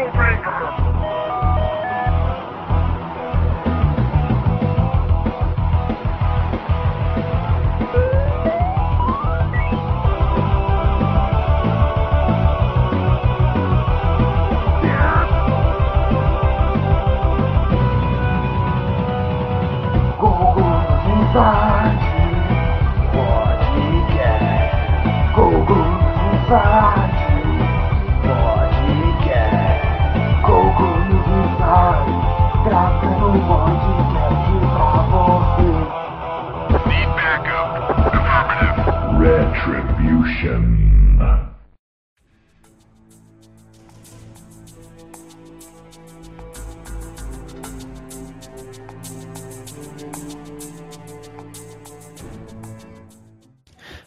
rule breaker.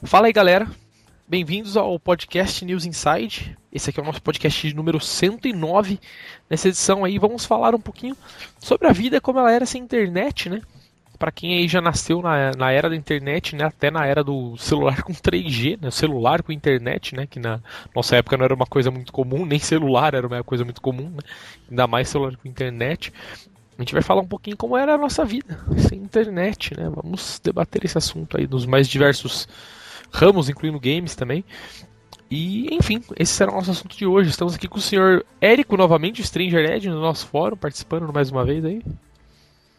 Fala aí, galera. Bem-vindos ao podcast News Inside. Esse aqui é o nosso podcast de número 109. Nessa edição aí vamos falar um pouquinho sobre a vida como ela era sem internet, né? Para quem aí já nasceu na, na era da internet, né? Até na era do celular com 3G, né? Celular com internet, né? Que na nossa época não era uma coisa muito comum, nem celular era uma coisa muito comum, né? Ainda mais celular com internet. A gente vai falar um pouquinho como era a nossa vida sem internet, né? Vamos debater esse assunto aí nos mais diversos ramos, incluindo games também. E, enfim, esse será o nosso assunto de hoje. Estamos aqui com o senhor Érico novamente, Stranger Edge, no nosso fórum, participando mais uma vez aí.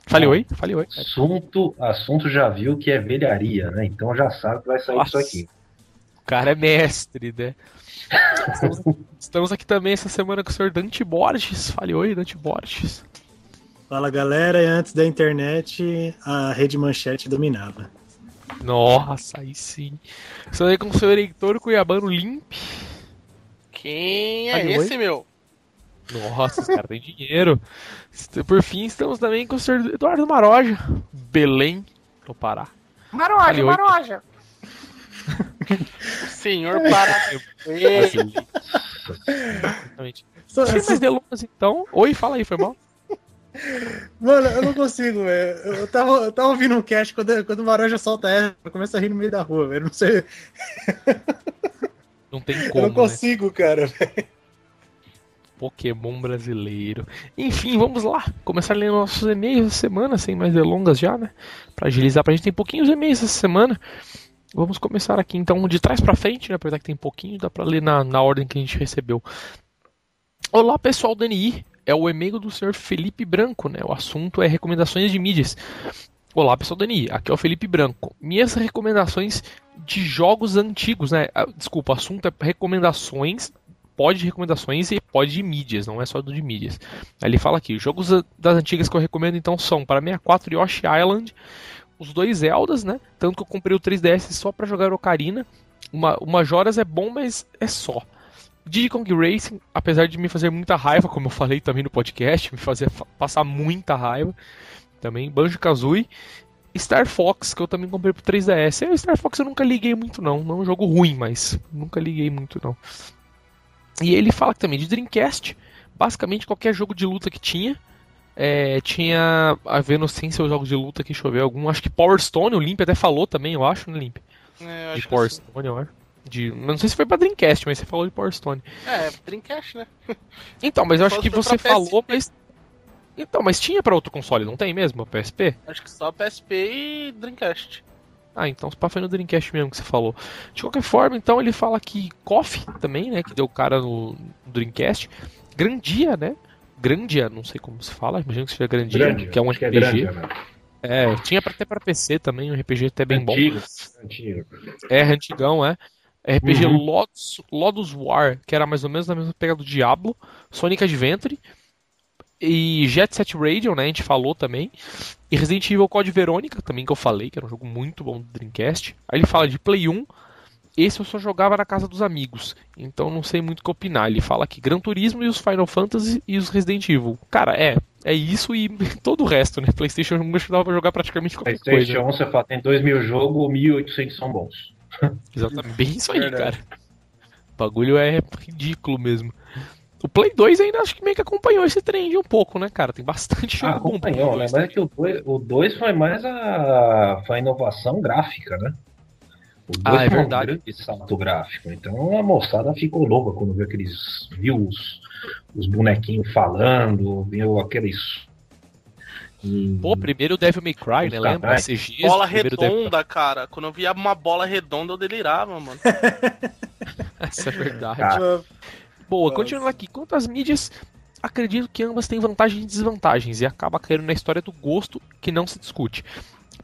Fale oi, fale oi. Assunto, assunto já viu que é velharia, né? Então já sabe que vai sair Nossa. isso aqui. O cara é mestre, né? estamos, estamos, aqui também essa semana com o senhor Dante Borges. Fale oi, Dante Borges. Fala galera, e antes da internet a rede manchete dominava. Nossa, aí sim. Estou aí com o seu eleitor cuiabano limp. Quem é esse, oi? meu? Nossa, esse cara tem dinheiro. Por fim, estamos também com o senhor Eduardo Maroja, Belém, no Pará. Maroja, Maroja. senhor Pará. Exatamente. Sem mais delongas, então. Oi, fala aí, foi mal? Mano, eu não consigo, velho. Eu tava, eu tava ouvindo um cast quando, quando o Maroja solta essa, eu começo a rir no meio da rua, velho. Não sei. Não tem como. Eu não consigo, né? cara, velho. Pokémon brasileiro. Enfim, vamos lá. Começar ler nossos e-mails essa semana, sem mais delongas já, né? Pra agilizar pra gente. Tem pouquinhos e-mails essa semana. Vamos começar aqui então de trás para frente, né? Apesar que tem pouquinho, dá pra ler na, na ordem que a gente recebeu. Olá pessoal do NI, é o e-mail do senhor Felipe Branco, né? O assunto é recomendações de mídias. Olá, pessoal Dani, aqui é o Felipe Branco. Minhas recomendações de jogos antigos, né? Ah, desculpa, o assunto é recomendações, pode de recomendações e pode de mídias, não é só do de mídias. Ele fala aqui, jogos das antigas que eu recomendo então são para 64 Yoshi Island, os dois Zeldas, né? Tanto que eu comprei o 3DS só para jogar Ocarina. Uma, uma Joras é bom, mas é só. Diddy Kong Racing, apesar de me fazer muita raiva, como eu falei também no podcast, me fazer passar muita raiva também. Banjo Kazooie. Star Fox, que eu também comprei pro 3DS. O Star Fox eu nunca liguei muito, não. Não é um jogo ruim, mas nunca liguei muito, não. E ele fala também de Dreamcast. Basicamente qualquer jogo de luta que tinha. É, tinha a vendo sem seus jogos de luta aqui, deixa eu ver algum. Acho que Power Stone, o Limp até falou também, eu acho, né, Limp? É, de Power Stone, eu acho. De, não sei se foi pra Dreamcast, mas você falou de Power Stone. É, Dreamcast, né? Então, mas eu acho que você falou, mas. Então, mas tinha pra outro console, não tem mesmo? PSP? Acho que só PSP e Dreamcast. Ah, então só foi no Dreamcast mesmo que você falou. De qualquer forma, então ele fala que Coffee também, né? Que deu cara no, Dreamcast. Grandia, né? Grandia, não sei como se fala, imagino que seja Grandia, Grandia que é um RPG. É, Grandia, né? é, tinha até para PC também, um RPG até bem antigo, bom. Antigo. É, antigão, é. RPG uhum. Lotus, Lotus War, que era mais ou menos na mesma pegada do Diablo, Sonic Adventure e Jet Set Radio, né? A gente falou também. E Resident Evil Code Verônica, também que eu falei, que era um jogo muito bom do Dreamcast. Aí ele fala de Play 1. Esse eu só jogava na casa dos amigos, então não sei muito o que opinar. Ele fala que Gran Turismo e os Final Fantasy e os Resident Evil. Cara, é, é isso e todo o resto, né? PlayStation 1 dava pra jogar praticamente qualquer PlayStation coisa. PlayStation 1 você fala, tem 2 mil jogos, 1.800 são bons. Exatamente. Bem isso aí, Verdade. cara. O bagulho é ridículo mesmo. O Play 2 ainda acho que meio que acompanhou esse trend um pouco, né, cara? Tem bastante jogo ah, acompanhou, né? Mas é que o 2, o 2 foi mais a, foi a inovação gráfica, né? O 2 ah, é foi verdade. um grande salto gráfico. Então a moçada ficou louca quando viu aqueles views os bonequinhos falando, viu aqueles. Pô, primeiro Devil May Cry, né? Os Lembra? CGs, Bola redonda, cara. Quando eu via uma bola redonda, eu delirava, mano. Essa é verdade. Cara, Boa, Nossa. continuando aqui. Quanto às mídias, acredito que ambas têm vantagens e desvantagens e acaba caindo na história do gosto que não se discute.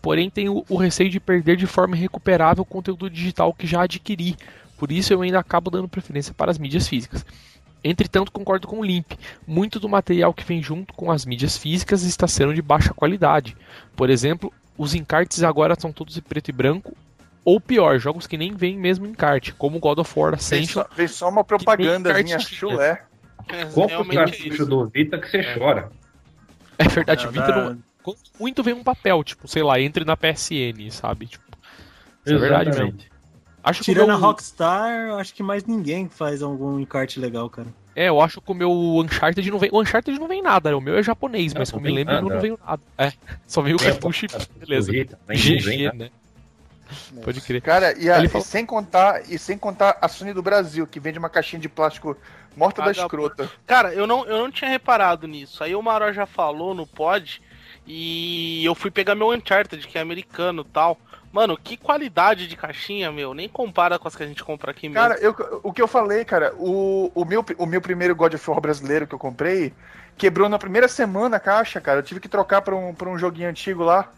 Porém, tenho o receio de perder de forma irrecuperável o conteúdo digital que já adquiri. Por isso, eu ainda acabo dando preferência para as mídias físicas. Entretanto, concordo com o Limp. Muito do material que vem junto com as mídias físicas está sendo de baixa qualidade. Por exemplo, os encartes agora são todos em preto e branco. Ou pior, jogos que nem vêm mesmo em encarte, como God of War Vem Ascension. só, vem só uma propagandazinha cartinha. chulé. É, compra o é cartucho do Vita que você chora. É verdade, Não, Vita não, muito vem um papel, tipo, sei lá, entre na PSN, sabe? Tipo, isso é verdade mesmo. Acho Tirando meu, a Rockstar, acho que mais ninguém faz algum encarte legal, cara. É, eu acho que o meu Uncharted não vem. O Uncharted não vem nada, né? o meu é japonês, mas Não, eu não me lembro nada. não veio nada. É, só veio o a cartucho e beleza. Nem vem GG, né? Pode crer. Cara, e, a- Ele e falou- sem contar, e sem contar a Sony do Brasil, que vende uma caixinha de plástico morta da Vagabundo. escrota. Cara, eu não, eu não tinha reparado nisso. Aí o Maró já falou no pod e eu fui pegar meu Uncharted, que é americano e tal. Mano, que qualidade de caixinha, meu. Nem compara com as que a gente compra aqui mesmo. Cara, eu- o que eu falei, cara, o, o, meu, o meu primeiro God of War brasileiro que eu comprei quebrou na primeira semana a caixa, cara. Eu tive que trocar pra um, pra um joguinho antigo lá.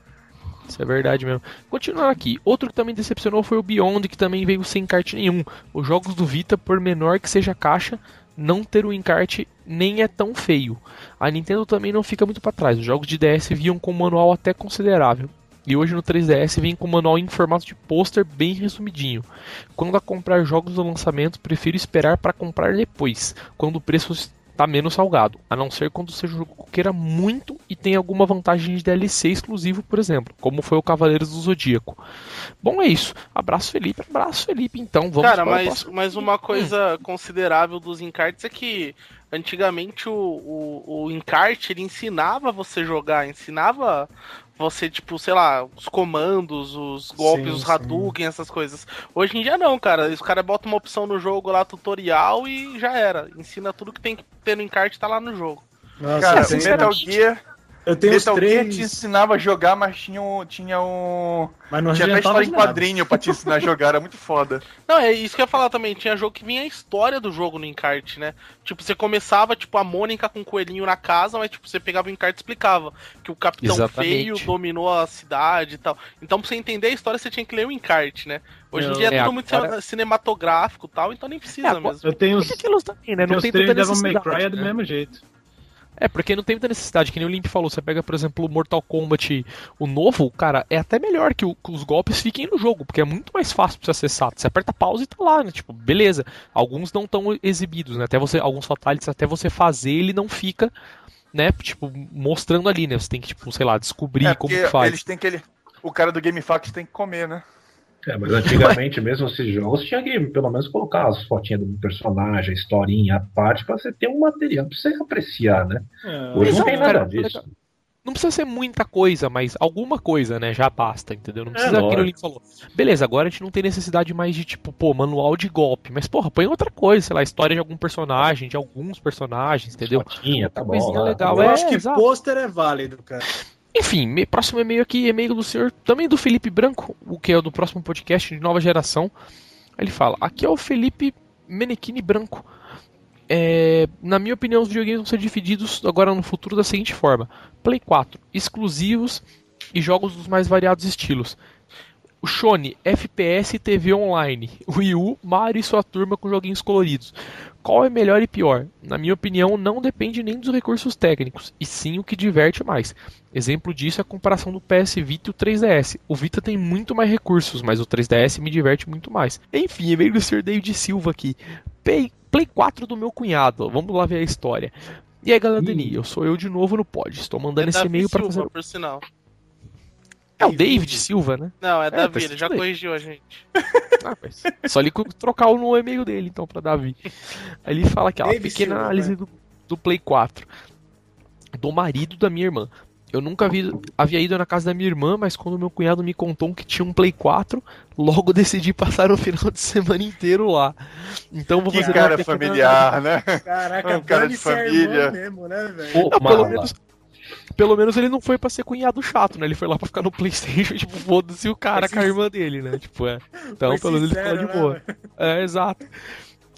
Isso é verdade mesmo. Continuando aqui, outro que também decepcionou foi o Beyond, que também veio sem encarte nenhum. Os jogos do Vita, por menor que seja a caixa, não ter o encarte nem é tão feio. A Nintendo também não fica muito para trás. Os jogos de DS vinham com um manual até considerável. E hoje no 3DS vem com um manual em formato de pôster bem resumidinho. Quando a comprar jogos do lançamento, prefiro esperar para comprar depois, quando o preço está menos salgado, a não ser quando seja um jogo que eu queira muito e tem alguma vantagem de DLC exclusivo, por exemplo, como foi o Cavaleiros do Zodíaco. Bom, é isso. Abraço, Felipe. Abraço, Felipe. Então, vamos Cara, mas, próximo. mas uma coisa considerável dos encartes é que antigamente o, o, o encarte ele ensinava você jogar, ensinava você, tipo, sei lá, os comandos, os golpes, Sim, os sim. Hadouken, essas coisas. Hoje em dia não, cara. Os caras botam uma opção no jogo lá, tutorial, e já era. Ensina tudo que tem que ter no encarte, tá lá no jogo. Nossa, Cara, o Metal Gear, eu tenho os Metal Gear te três, ensinava a jogar, mas tinha um. Tinha um. mas não Tinha até história em quadrinho pra te ensinar a jogar, era muito foda. Não, é isso que eu ia falar também. Tinha jogo que vinha a história do jogo no encarte, né? Tipo, você começava, tipo, a Mônica com o coelhinho na casa, mas, tipo, você pegava o encarte e explicava que o Capitão Exatamente. Feio dominou a cidade e tal. Então, pra você entender a história, você tinha que ler o encarte, né? Hoje em dia é, É, tudo muito agora- cinematográfico e tal, então nem precisa É, mesmo. Eu tenho os, também, né? Não tenho os tem três tanta Devil May necessidade. Cry é do né? mesmo jeito. É, porque não tem muita necessidade, que nem o Limp falou. Você pega, por exemplo, o Mortal Kombat, o novo, cara, é até melhor que, o- que os golpes fiquem no jogo, porque é muito mais fácil pra você acessar. Você aperta pause e tá lá, né? Tipo, beleza. Alguns não estão exibidos, né? Até você, alguns fatalities, até você fazer, ele não fica, né? Tipo, mostrando ali, né? Você tem que, tipo, sei lá, descobrir É, como que faz. eles têm aquele. O cara do GameFAQs tem que comer, né? É, mas antigamente mesmo esses jogos tinha que pelo menos colocar as fotinhas do personagem, a historinha, a parte, pra você ter um material pra você apreciar, né? É, Hoje não tem nada cara, disso. Não precisa ser muita coisa, mas alguma coisa, né? Já basta, entendeu? Não É, precisa aquilo lógico. Link falou. Beleza, agora a gente não tem necessidade mais de, tipo, pô, manual de golpe. Mas, porra, põe outra coisa, sei lá, história de algum personagem, de alguns personagens, entendeu? Fotinha, tá bom. coisinha lá, legal, tá eu é, acho que exato. pôster é válido, cara. Enfim, próximo e-mail aqui, e-mail do senhor, também do Felipe Branco, o que é do próximo podcast de nova geração. Ele fala: aqui é o Felipe Menechini Branco. É, na minha opinião, os videogames vão ser divididos agora no futuro da seguinte forma: Play 4, exclusivos e jogos dos mais variados estilos. O Shone, FPS e TV online. Wii U, Mario e sua turma com joguinhos coloridos. Qual é melhor e pior? Na minha opinião, não depende nem dos recursos técnicos, e sim o que diverte mais. Exemplo disso é a comparação do PS Vita e o 3DS. O Vita tem muito mais recursos, mas o 3DS me diverte muito mais. Enfim, é meio do Sr. David Silva aqui. Play, Play 4 do meu cunhado. Vamos lá ver a história. E aí, galera. Dani, eu sou eu de novo no pod. Estou mandando esse Davi e-mail para fazer. por sinal. É o David Silva, né? Não, é, tá Davi, ele já corrigiu a gente. Ah, mas só ele trocar o no e-mail dele, então, pra Davi. Aí ele fala aqui, ó, David pequena Silva, análise vai. do, do Play 4. Do marido da minha irmã. Eu nunca vi, havia ido na casa da minha irmã, mas quando meu cunhado me contou que tinha um Play 4, logo decidi passar o final de semana inteiro lá. Então vou Que fazer cara uma pequena- familiar, né? Caraca, Um cara de a família. irmã mesmo, né, velho? Pô, Não, pelo menos, pelo menos ele não foi pra ser cunhado chato, né? Ele foi lá pra ficar no Playstation, tipo, foda-se o cara com a irmã dele, né? Tipo, é. Então, pelo menos ele ficou de né, boa. É, exato.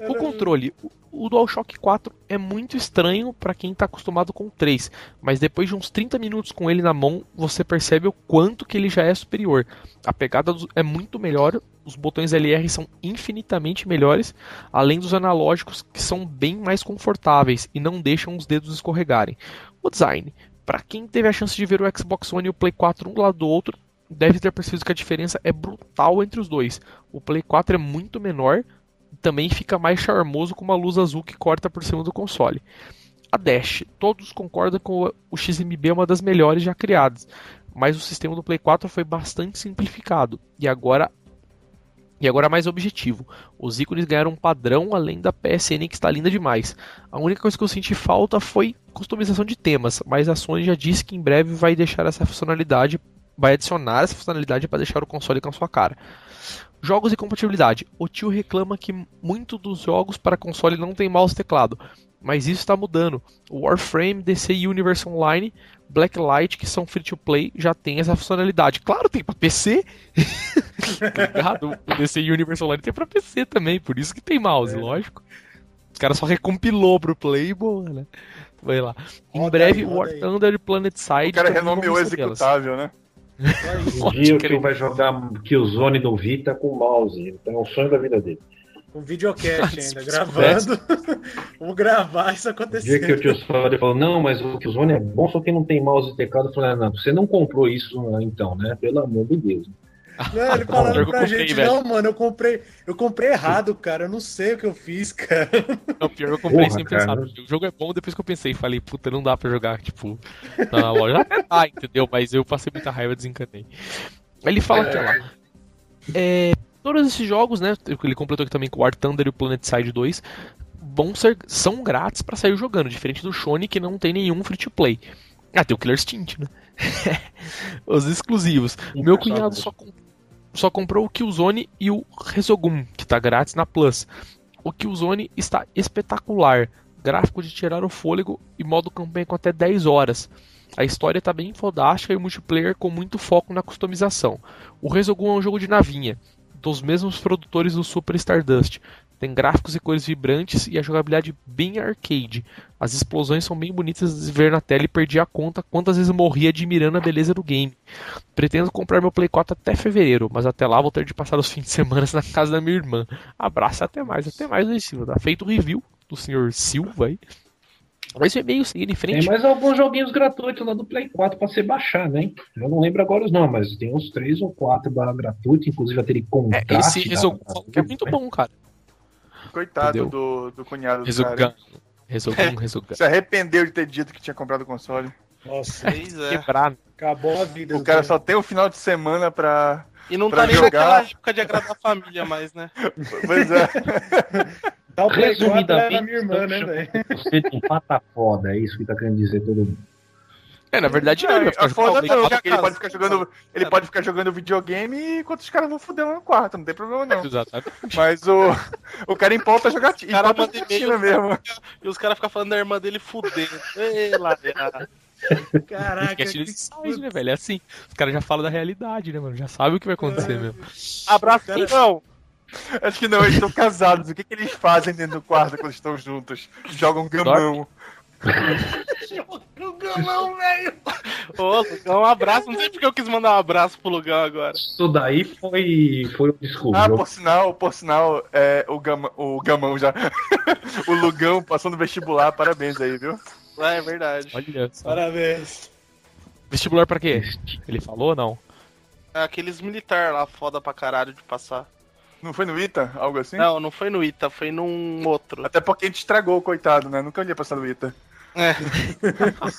O controle. o- DualShock 4 é muito estranho pra quem tá acostumado com o 3, mas depois de uns 30 minutos com ele na mão, você percebe o quanto que ele já é superior. A pegada é muito melhor, os botões LR são infinitamente melhores, além dos analógicos que são bem mais confortáveis e não deixam os dedos escorregarem. O design, Pra quem teve a chance de ver o Xbox One e o Play 4 um do lado do outro, deve ter percebido que a diferença é brutal entre os dois. O Play 4 é muito menor e também fica mais charmoso com uma luz azul que corta por cima do console. A Dash, todos concordam o o XMB é uma das melhores já criadas, mas o sistema do Play 4 foi bastante simplificado e agora e agora mais objetivo. Os ícones ganharam um padrão além da PSN que está linda demais. A única coisa que eu senti falta foi customização de temas, mas a Sony já disse que em breve vai deixar essa funcionalidade, vai adicionar essa funcionalidade para deixar o console com a sua cara. Jogos e compatibilidade. O tio reclama que muito dos jogos para console não tem mouse e teclado, mas isso está mudando. O Warframe, DC Universe Online, Blacklight, que são free to play, já tem essa funcionalidade. Claro, tem para PC. O DC Universe Online tem pra PC também, por isso que tem mouse, lógico. Os caras só recompilou pro Play e boa, né? Vai lá. Em Roda breve, aí, War aí. Thunder e Planet Side. O cara renomeou o ser delas. executável, né? Um Pode dia o crer. tio vai jogar Killzone no Vita com mouse. Então é o sonho da vida dele. Com videocast ainda, gravando. Vamos gravar isso O dia que o tio Sódio falou, não, mas o Killzone é bom, só que não tem mouse e teclado. Eu falei, ah, não, você não comprou isso então, né? Pelo amor de Deus. Não, ele falando pra comprei, gente, velho. não, mano, eu comprei, eu comprei errado, cara. Eu não sei o que eu fiz, cara. Não, pior eu comprei Porra, sem cara. pensar. O jogo é bom depois que eu pensei. Falei, puta, não dá pra jogar, tipo, na loja. Dá, entendeu? Mas eu passei muita raiva e desencanei. Ele fala que lá. É, todos esses jogos, né? Ele completou aqui também com o War Thunder e o Planet Side 2. Vão ser, são grátis pra sair jogando, diferente do Shone que não tem nenhum free to play. Ah, tem o Killer Instinct, né? Os exclusivos. O meu cunhado só, com- só comprou o Killzone e o Resogun, que tá grátis na Plus. O Killzone está espetacular. Gráfico de tirar o fôlego e modo campanha com até 10 horas. A história tá bem fodástica e o multiplayer com muito foco na customização. O Resogun é um jogo de navinha, dos mesmos produtores do Super Stardust. Tem gráficos e cores vibrantes e a jogabilidade bem arcade. As explosões são bem bonitas de ver na tela e perdi a conta quantas vezes morri admirando a beleza do game. Pretendo comprar meu Play 4 até fevereiro, mas até lá vou ter de passar os fins de semana na casa da minha irmã. Abraço, até mais, até mais, Luiz Silva. Tá feito o review do senhor Silva aí. Mas o e-mail seguindo em Tem frente. mais alguns joguinhos gratuitos lá do Play 4 pra você baixar, né? Eu não lembro agora os nomes, mas tem uns três ou quatro barra gratuito, inclusive aquele É, contraste. esse da- Resogun é muito bom, cara. Coitado Entendeu? do, do cunhado do Resogun. cara. Resogun, Resogun. Se arrependeu de ter dito que tinha comprado o console. Nossa, Pois é. Quebrar. né? acabou a vida. O do cara só tem o final de semana pra. E não Pra tá nem jogar. naquela época de agradar a família mais, né? Pois é. 4 Resumidamente, era minha irmã, né, então, velho? Você tem pata foda, é isso que tá querendo dizer todo mundo. É, na verdade não, ele vai É, foda não, Play porque ele pode ficar jogando. Ele pode ficar jogando videogame enquanto os caras vão fuder lá no quarto, não tem problema não. 4. Exatamente. Mas o, o cara empolta jogar O cara manda e-mail, jogatina mesmo. E os caras ficam falando da irmã dele fuder. Ei, lá, Caraca, que... né, velho? É assim. Os caras já falam da realidade, né, mano? Já sabem o que vai acontecer mesmo. Abraço, Cara- não. Acho que não, eles estão casados. O que, que eles fazem dentro do quarto quando estão juntos? Jogam gamão. O gamão, velho! Ô, Lugão, um abraço. Não sei porque eu quis mandar um abraço pro Lugão agora. Isso daí foi, foi o discurso. Ah, por sinal, por sinal, é, o, gama, o gamão já. o Lugão passou no vestibular, parabéns aí, viu? É, é verdade. Olha só. Parabéns. Vestibular pra quê? Ele falou ou não? É aqueles militar lá, foda pra caralho de passar. Não foi no ITA? Algo assim? Não, não foi no ITA, foi num outro. Até porque a gente estragou, coitado, né? Nunca ia passar no ITA. É.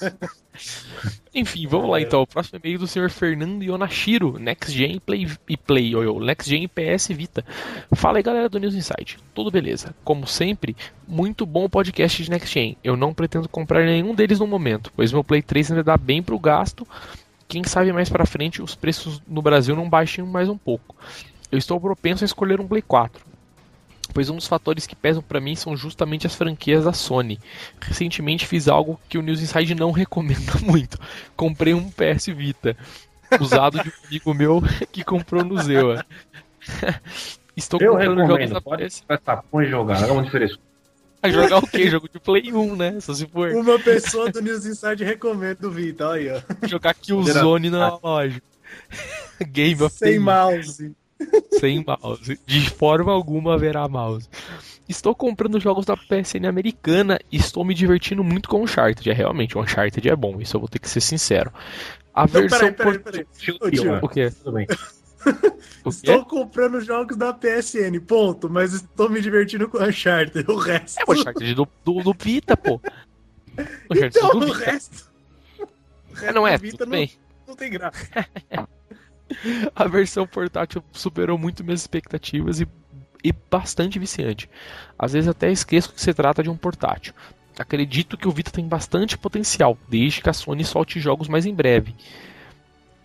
Enfim, vamos lá então. O próximo e-mail do senhor Fernando Yonashiro, Next Gen Play e Play, ou Next Gen PS Vita. Fala aí galera do News Insight, tudo beleza? Como sempre, muito bom o podcast de Next Gen. Eu não pretendo comprar nenhum deles no momento, pois meu Play 3 ainda dá bem pro gasto. Quem sabe mais pra frente os preços no Brasil não baixem mais um pouco. Eu estou propenso a escolher um Play 4 pois um dos fatores que pesam para mim são justamente as franquias da Sony. Recentemente fiz algo que o News Inside não recomenda muito. Comprei um PS Vita, usado de um amigo meu que comprou no Zewa. Estou eu comprando jogos da PS. Tá, põe jogar, é uma diferença. A jogar o quê? Jogo de Play 1, né? Só se for. Uma pessoa do News Inside recomenda o Vita, olha aí, ó. Jogar Killzone na loja. Game of Sem mouse. Sem mouse. De forma alguma haverá mouse. Estou comprando jogos da PSN americana e estou me divertindo muito com o Uncharted. É realmente, o Uncharted é bom, isso eu vou ter que ser sincero. A Não, versão. Peraí, peraí, peraí. O quê? Tudo bem. Estou comprando jogos da PSN, ponto. Mas estou me divertindo com o Uncharted. O resto. É o Uncharted do, do, do Vita, pô. O Uncharted então, do o Vita. resto. O resto é, não é, Vita tudo não, bem. não tem graça. a versão portátil superou muito minhas expectativas e, e bastante viciante. Às vezes até esqueço que se trata de um portátil. Acredito que o Vita tem bastante potencial, desde que a Sony solte jogos mais em breve.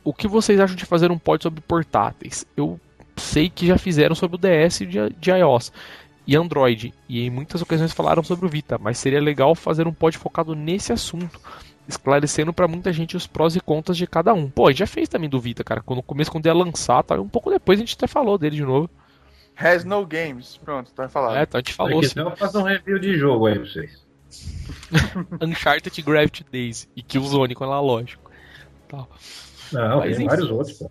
O que vocês acham de fazer um pod sobre portáteis? Eu sei que já fizeram sobre o DS de, de iOS e Android, e em muitas ocasiões falaram sobre o Vita, mas seria legal fazer um pod focado nesse assunto esclarecendo para muita gente os prós e contras de cada um. Pô, a gente já fez também do Vita, cara. Quando no começo, quando ia lançar, tá? um pouco depois a gente até falou dele de novo. Has no games. Pronto, tá falando. É, então a gente falou. Aqui, então eu faço um review de jogo aí pra vocês. Uncharted Gravity Days e Killzone com ela, lógico. Tal. Não, Mas, tem enfim. vários outros, pô.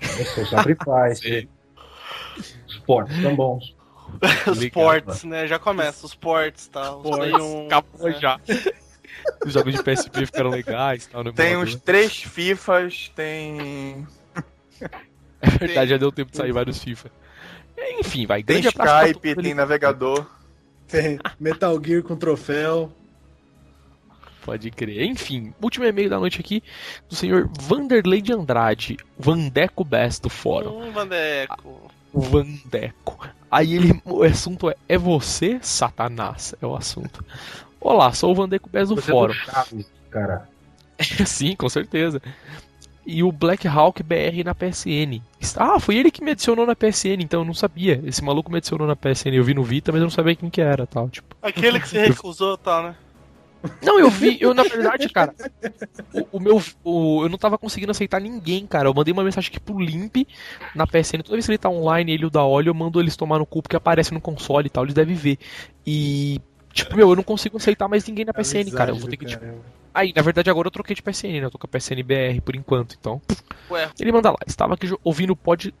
Esse Sacrifice. Os portos são bons. os ports, né? Já começa, os ports, tá? Os ports, um... Acabou é. já. Os jogos de PSP ficaram legais. Tal, tem uns três FIFAs, tem. É verdade, tem... já deu tempo de sair vários FIFA. Enfim, vai. Tem Skype, tem navegador. Tem Metal Gear com troféu. Pode crer. Enfim, último e-mail da noite aqui do senhor Vanderlei de Andrade, Vandeco Best do fórum. Hum, Vandeco. Vandeco. Aí ele, o assunto é: é você, Satanás? É o assunto. Olá, sou o Vandeco Bez do Você é fórum. É Chaves, cara. Sim, com certeza. E o Black Hawk BR na PSN. Ah, foi ele que me adicionou na PSN, então eu não sabia. Esse maluco me adicionou na PSN. Eu vi no Vita, mas eu não sabia quem que era, tal, tipo. Aquele que se recusou, tal, né? Não, eu vi, eu na verdade, cara, o, o meu, o, eu não tava conseguindo aceitar ninguém, cara. Eu mandei uma mensagem aqui pro Limp na PSN. Toda vez que ele tá online, ele o da óleo, eu mando eles tomar no cu porque aparece no console e tal, eles devem ver. E Tipo, meu, eu não consigo aceitar mais ninguém na PSN, cara. Eu vou ter que, tipo. Aí, na verdade, agora eu troquei de PSN, né? Eu tô com a PSN BR por enquanto, então. Ué. Ele manda lá. Estava aqui ouvindo o pod.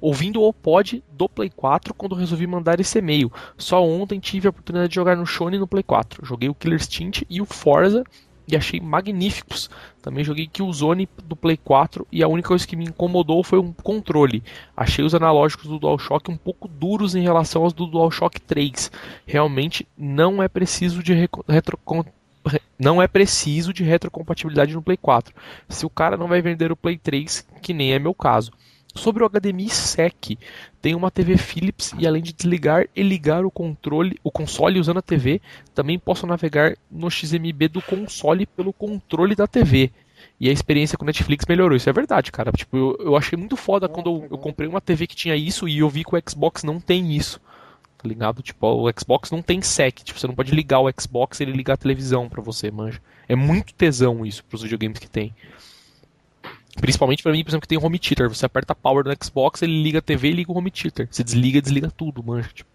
Ouvindo o pod do Play 4 quando resolvi mandar esse e-mail. Só ontem tive a oportunidade de jogar no Shone no Play 4. Joguei o Killer Instinct e o Forza e achei magníficos. Também joguei Killzone do Play 4 e a única coisa que me incomodou foi um controle. Achei os analógicos do DualShock um pouco duros em relação aos do DualShock 3. Realmente não é preciso de retro não é preciso de retrocompatibilidade no Play 4. Se o cara não vai vender o Play 3, que nem é meu caso. Sobre o HDMI SEC, tem uma TV Philips e além de desligar e ligar o controle, o console usando a TV, também posso navegar no XMB do console pelo controle da TV. E a experiência com Netflix melhorou. Isso é verdade, cara. Tipo, eu, eu achei muito foda quando eu, eu, comprei uma TV que tinha isso e eu vi que o Xbox não tem isso. Tá ligado? Tipo, o Xbox não tem SEC. Tipo, você não pode ligar o Xbox e ele ligar a televisão pra você, manja. É muito tesão isso pros videogames que tem. Principalmente para mim, por exemplo, que tem home theater. Você aperta power no Xbox, ele liga a TV e liga o home theater. Você desliga, desliga tudo, manja. Tipo,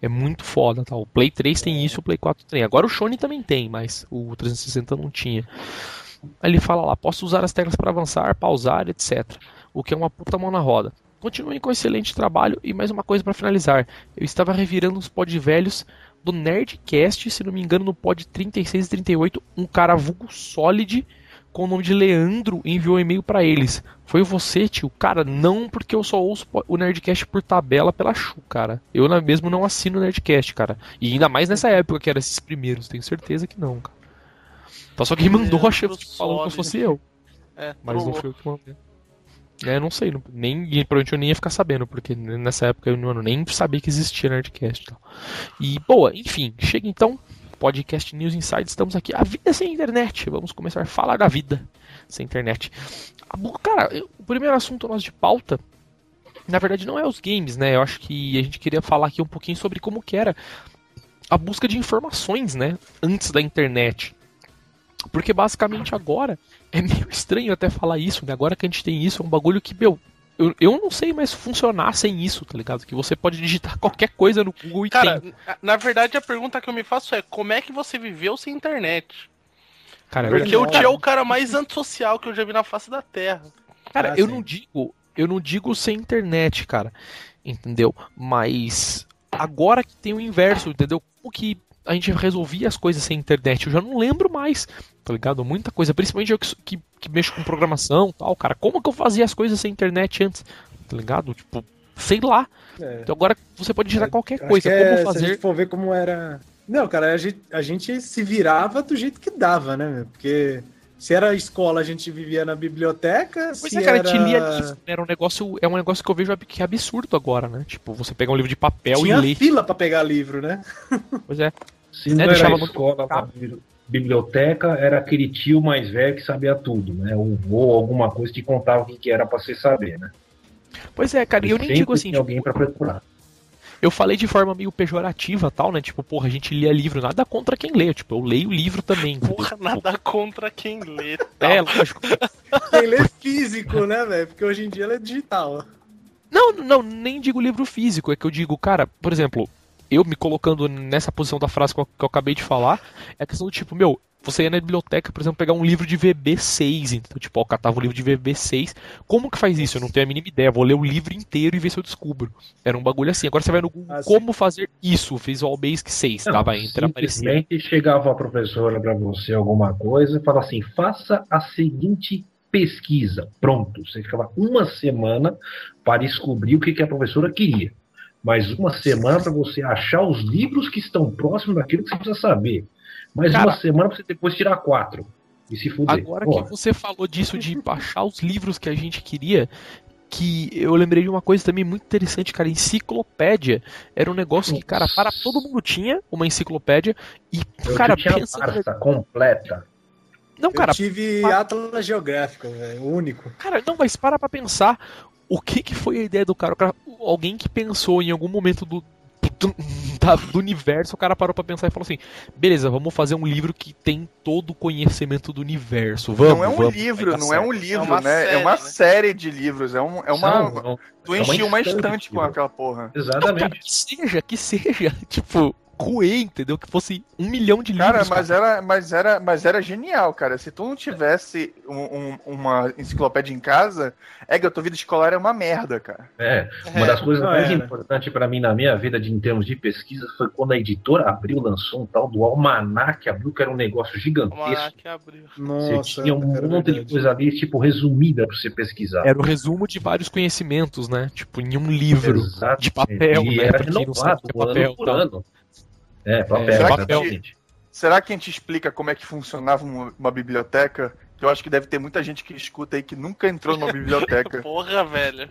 é muito foda, tá? O Play 3 tem isso, o Play 4 tem. Agora o Sony também tem, mas o 360 não tinha. Aí ele fala lá, posso usar as teclas para avançar, pausar, etc. O que é uma puta mão na roda. Continuem com excelente trabalho e mais uma coisa para finalizar. Eu estava revirando os pod velhos do Nerdcast, se não me engano, no pod 36 e 38, um cara vulgo Solid com o nome de Leandro enviou um e-mail para eles. Foi você, tio? Cara, não porque eu só ouço o Nerdcast por tabela pela Chu, cara. Eu mesmo não assino o Nerdcast, cara. E ainda mais nessa época que eram esses primeiros, tenho certeza que não, cara. Então só quem mandou, tipo, falando como se fosse eu. É, Mas não foi eu que mandei. É, não sei, não, nem, e provavelmente eu nem ia ficar sabendo, porque nessa época eu não, nem sabia que existia Nerdcast tal. E, boa, enfim, chega então, podcast News Inside, estamos aqui. A vida sem internet, vamos começar a falar da vida sem internet. Cara, o primeiro assunto nosso de pauta, na verdade não é os games, né? Eu acho que a gente queria falar aqui um pouquinho sobre como que era a busca de informações, né? Antes da internet. Porque basicamente agora é meio estranho até falar isso, né? Agora que a gente tem isso, é um bagulho que, meu, eu, eu não sei mais funcionar sem isso, tá ligado? Que você pode digitar qualquer coisa no Google e Cara, tem. na- verdade a pergunta que eu me faço é como é que você viveu sem internet? Cara, é Porque verdade. o Tio é o cara mais antissocial que eu já vi na face da Terra. Cara, Ah, eu sim. não digo, eu não digo sem internet, cara. Entendeu? Mas agora que tem o inverso, entendeu? Como que a gente resolvia as coisas sem internet? Eu já não lembro mais, tá ligado? Muita coisa, principalmente eu que, que, que mexo com programação, e tal, cara. Como que eu fazia as coisas sem internet antes? Tá ligado? Tipo, sei lá. É. Então agora você pode digitar qualquer Acho coisa, é, como Se a fazer. gente for ver como era. Não, cara, a gente, a gente se virava do jeito que dava, né? Porque se era escola, a gente vivia na biblioteca. Pois se é, cara, era... gente lia livro. Era um negócio, é um negócio que eu vejo que é absurdo agora, né? Tipo, você pegar um livro de papel Tinha e ler. fila pra pegar livro, né? Pois é. Se não É, era muito escola, uma biblioteca, era aquele tio mais velho que sabia tudo, né? Ou, ou alguma coisa que contava o que era pra você saber, né? Pois é, cara, e eu nem digo assim, tinha alguém tipo, pra procurar. eu falei de forma meio pejorativa tal, né? Tipo, porra, a gente lia livro, nada contra quem lê. Tipo, eu leio livro também. Porra, Tipo, nada contra quem lê. É, lógico. Tem ler físico, né, velho? Porque hoje em dia ele é digital. Não, não, nem digo livro físico, é que eu digo, cara, por exemplo, eu me colocando nessa posição da frase que eu, que eu acabei de falar, é a questão do tipo, meu, você ia na biblioteca, por exemplo, pegar um livro de VB6, então, tipo, ó, catava o livro de VB6. Como que faz isso? Eu não tenho a mínima ideia. Vou ler o livro inteiro e ver se eu descubro. Era um bagulho assim. Agora você vai no Google, Ah, sim. como fazer isso? Visual Basic 6, Não, tava entre, simplesmente chegava a professora pra você alguma coisa e falava assim: faça a seguinte pesquisa. Pronto. Você ficava uma semana para descobrir o que, que a professora queria. Mais uma semana para você achar os livros que estão próximos daquilo que você precisa saber. Mais Cara, uma semana para você depois tirar quatro. E se fuder. Agora Porra. que você falou disso de baixar os livros que a gente queria, que eu lembrei de uma coisa também muito interessante, cara, enciclopédia. Era um negócio que, cara, para todo mundo tinha uma enciclopédia e, Eu cara, tinha pensa. a farsa completa. Não, cara, eu tive pa- Atlas Geográfico, velho. O único. cara, não, mas para pra pensar o que que foi a ideia do cara. O cara- alguém que pensou em algum momento do, do, da- do universo, o cara parou pra pensar e falou assim: beleza, vamos fazer um livro que tem todo o conhecimento do universo. Vamos, não é um vamos, livro, não é um certo." livro, uma né? é série, uma né? série de livros. É, um, é uma. São- Tu é uma enchia uma estante com livro. aquela porra. Não, cara, Exatamente. que seja, que seja, tipo, ruê, entendeu? Que fosse um milhão de Cara, livros. mas era, mas, era, mas era genial, cara. Se tu não tivesse um- um- uma enciclopédia em casa, é que a tua vida escolar é uma merda, cara. É, uma das coisas mais era. importantes para mim na minha vida de, em termos de pesquisa foi quando a editora abriu, lançou um tal do Almanac, abriu, que era um negócio gigantesco. Almanac abriu. Você Nossa, tinha um cara, monte de verdade. coisa ali, tipo, resumida para você pesquisar. Era o resumo de vários conhecimentos, né? Tipo, em um livro. Exatamente. de papel, e né? era Pra quem não sabe renovado, é papel, ano por tá? ano. É, papel, É, Será que- exatamente. Será que a gente explica como é que funcionava uma, uma biblioteca? Que eu acho que deve ter muita gente que escuta aí que nunca entrou numa biblioteca. Porra, velho.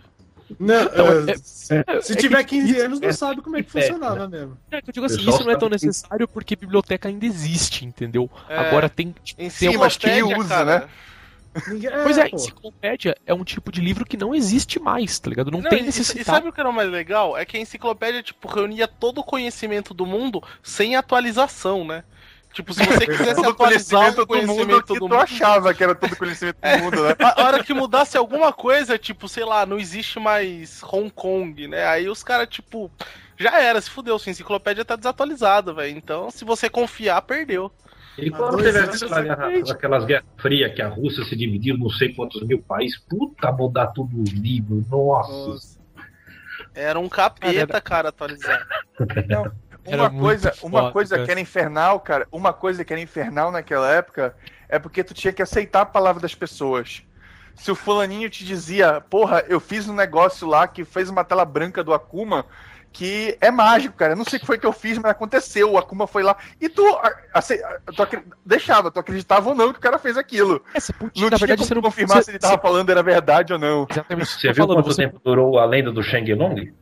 Não, Não, é, é- se é tiver que 15 isso anos, não é- sabe como é que é, funcionava mesmo. É, que eu digo assim, isso não é tão que- necessário porque biblioteca ainda existe, entendeu? É, Agora tem. Tipo, tem Sim, mas quem usa, cara. né? Ninguém- Pois é, pô. enciclopédia é um tipo de livro que não existe mais, tá ligado? Não, Não, tem e- e, necessidade. sabe o que era o mais legal? É que a enciclopédia, tipo, reunia todo o conhecimento do mundo sem atualização, né? Tipo, se você quisesse Todo atualizar conhecimento o do mundo conhecimento que do tu mundo, achava que era todo conhecimento do mundo, né? a hora que mudasse alguma coisa, tipo, sei lá, não existe mais Hong Kong, né? Aí os caras, tipo, já era, se fudeu, sua enciclopédia tá desatualizada, velho. Então, se você confiar, perdeu. E quando teve aquela guerra- aquelas guerras frias que a Rússia se dividiu não sei quantos mil países, puta, mudar tudo os livros, nossa. Nossa. Era um capeta, cara, atualizado. Era Uma coisa, uma foda, coisa cara. que era infernal, cara, uma coisa que era infernal naquela época é porque tu tinha que aceitar a palavra das pessoas. Se o fulaninho te dizia, porra, eu fiz um negócio lá que fez uma tela branca do Akuma que é mágico, cara. Eu não sei o que foi que eu fiz, mas aconteceu. O Akuma foi lá. E tu, assim, tu acri- deixava, tu acreditava ou não que o cara fez aquilo. É, você podia, Não na tinha verdade, como você não confirmar você- se ele tava falando era verdade ou não. Exatamente. Você viu falando, quanto você- tempo durou a lenda do Shang-Long?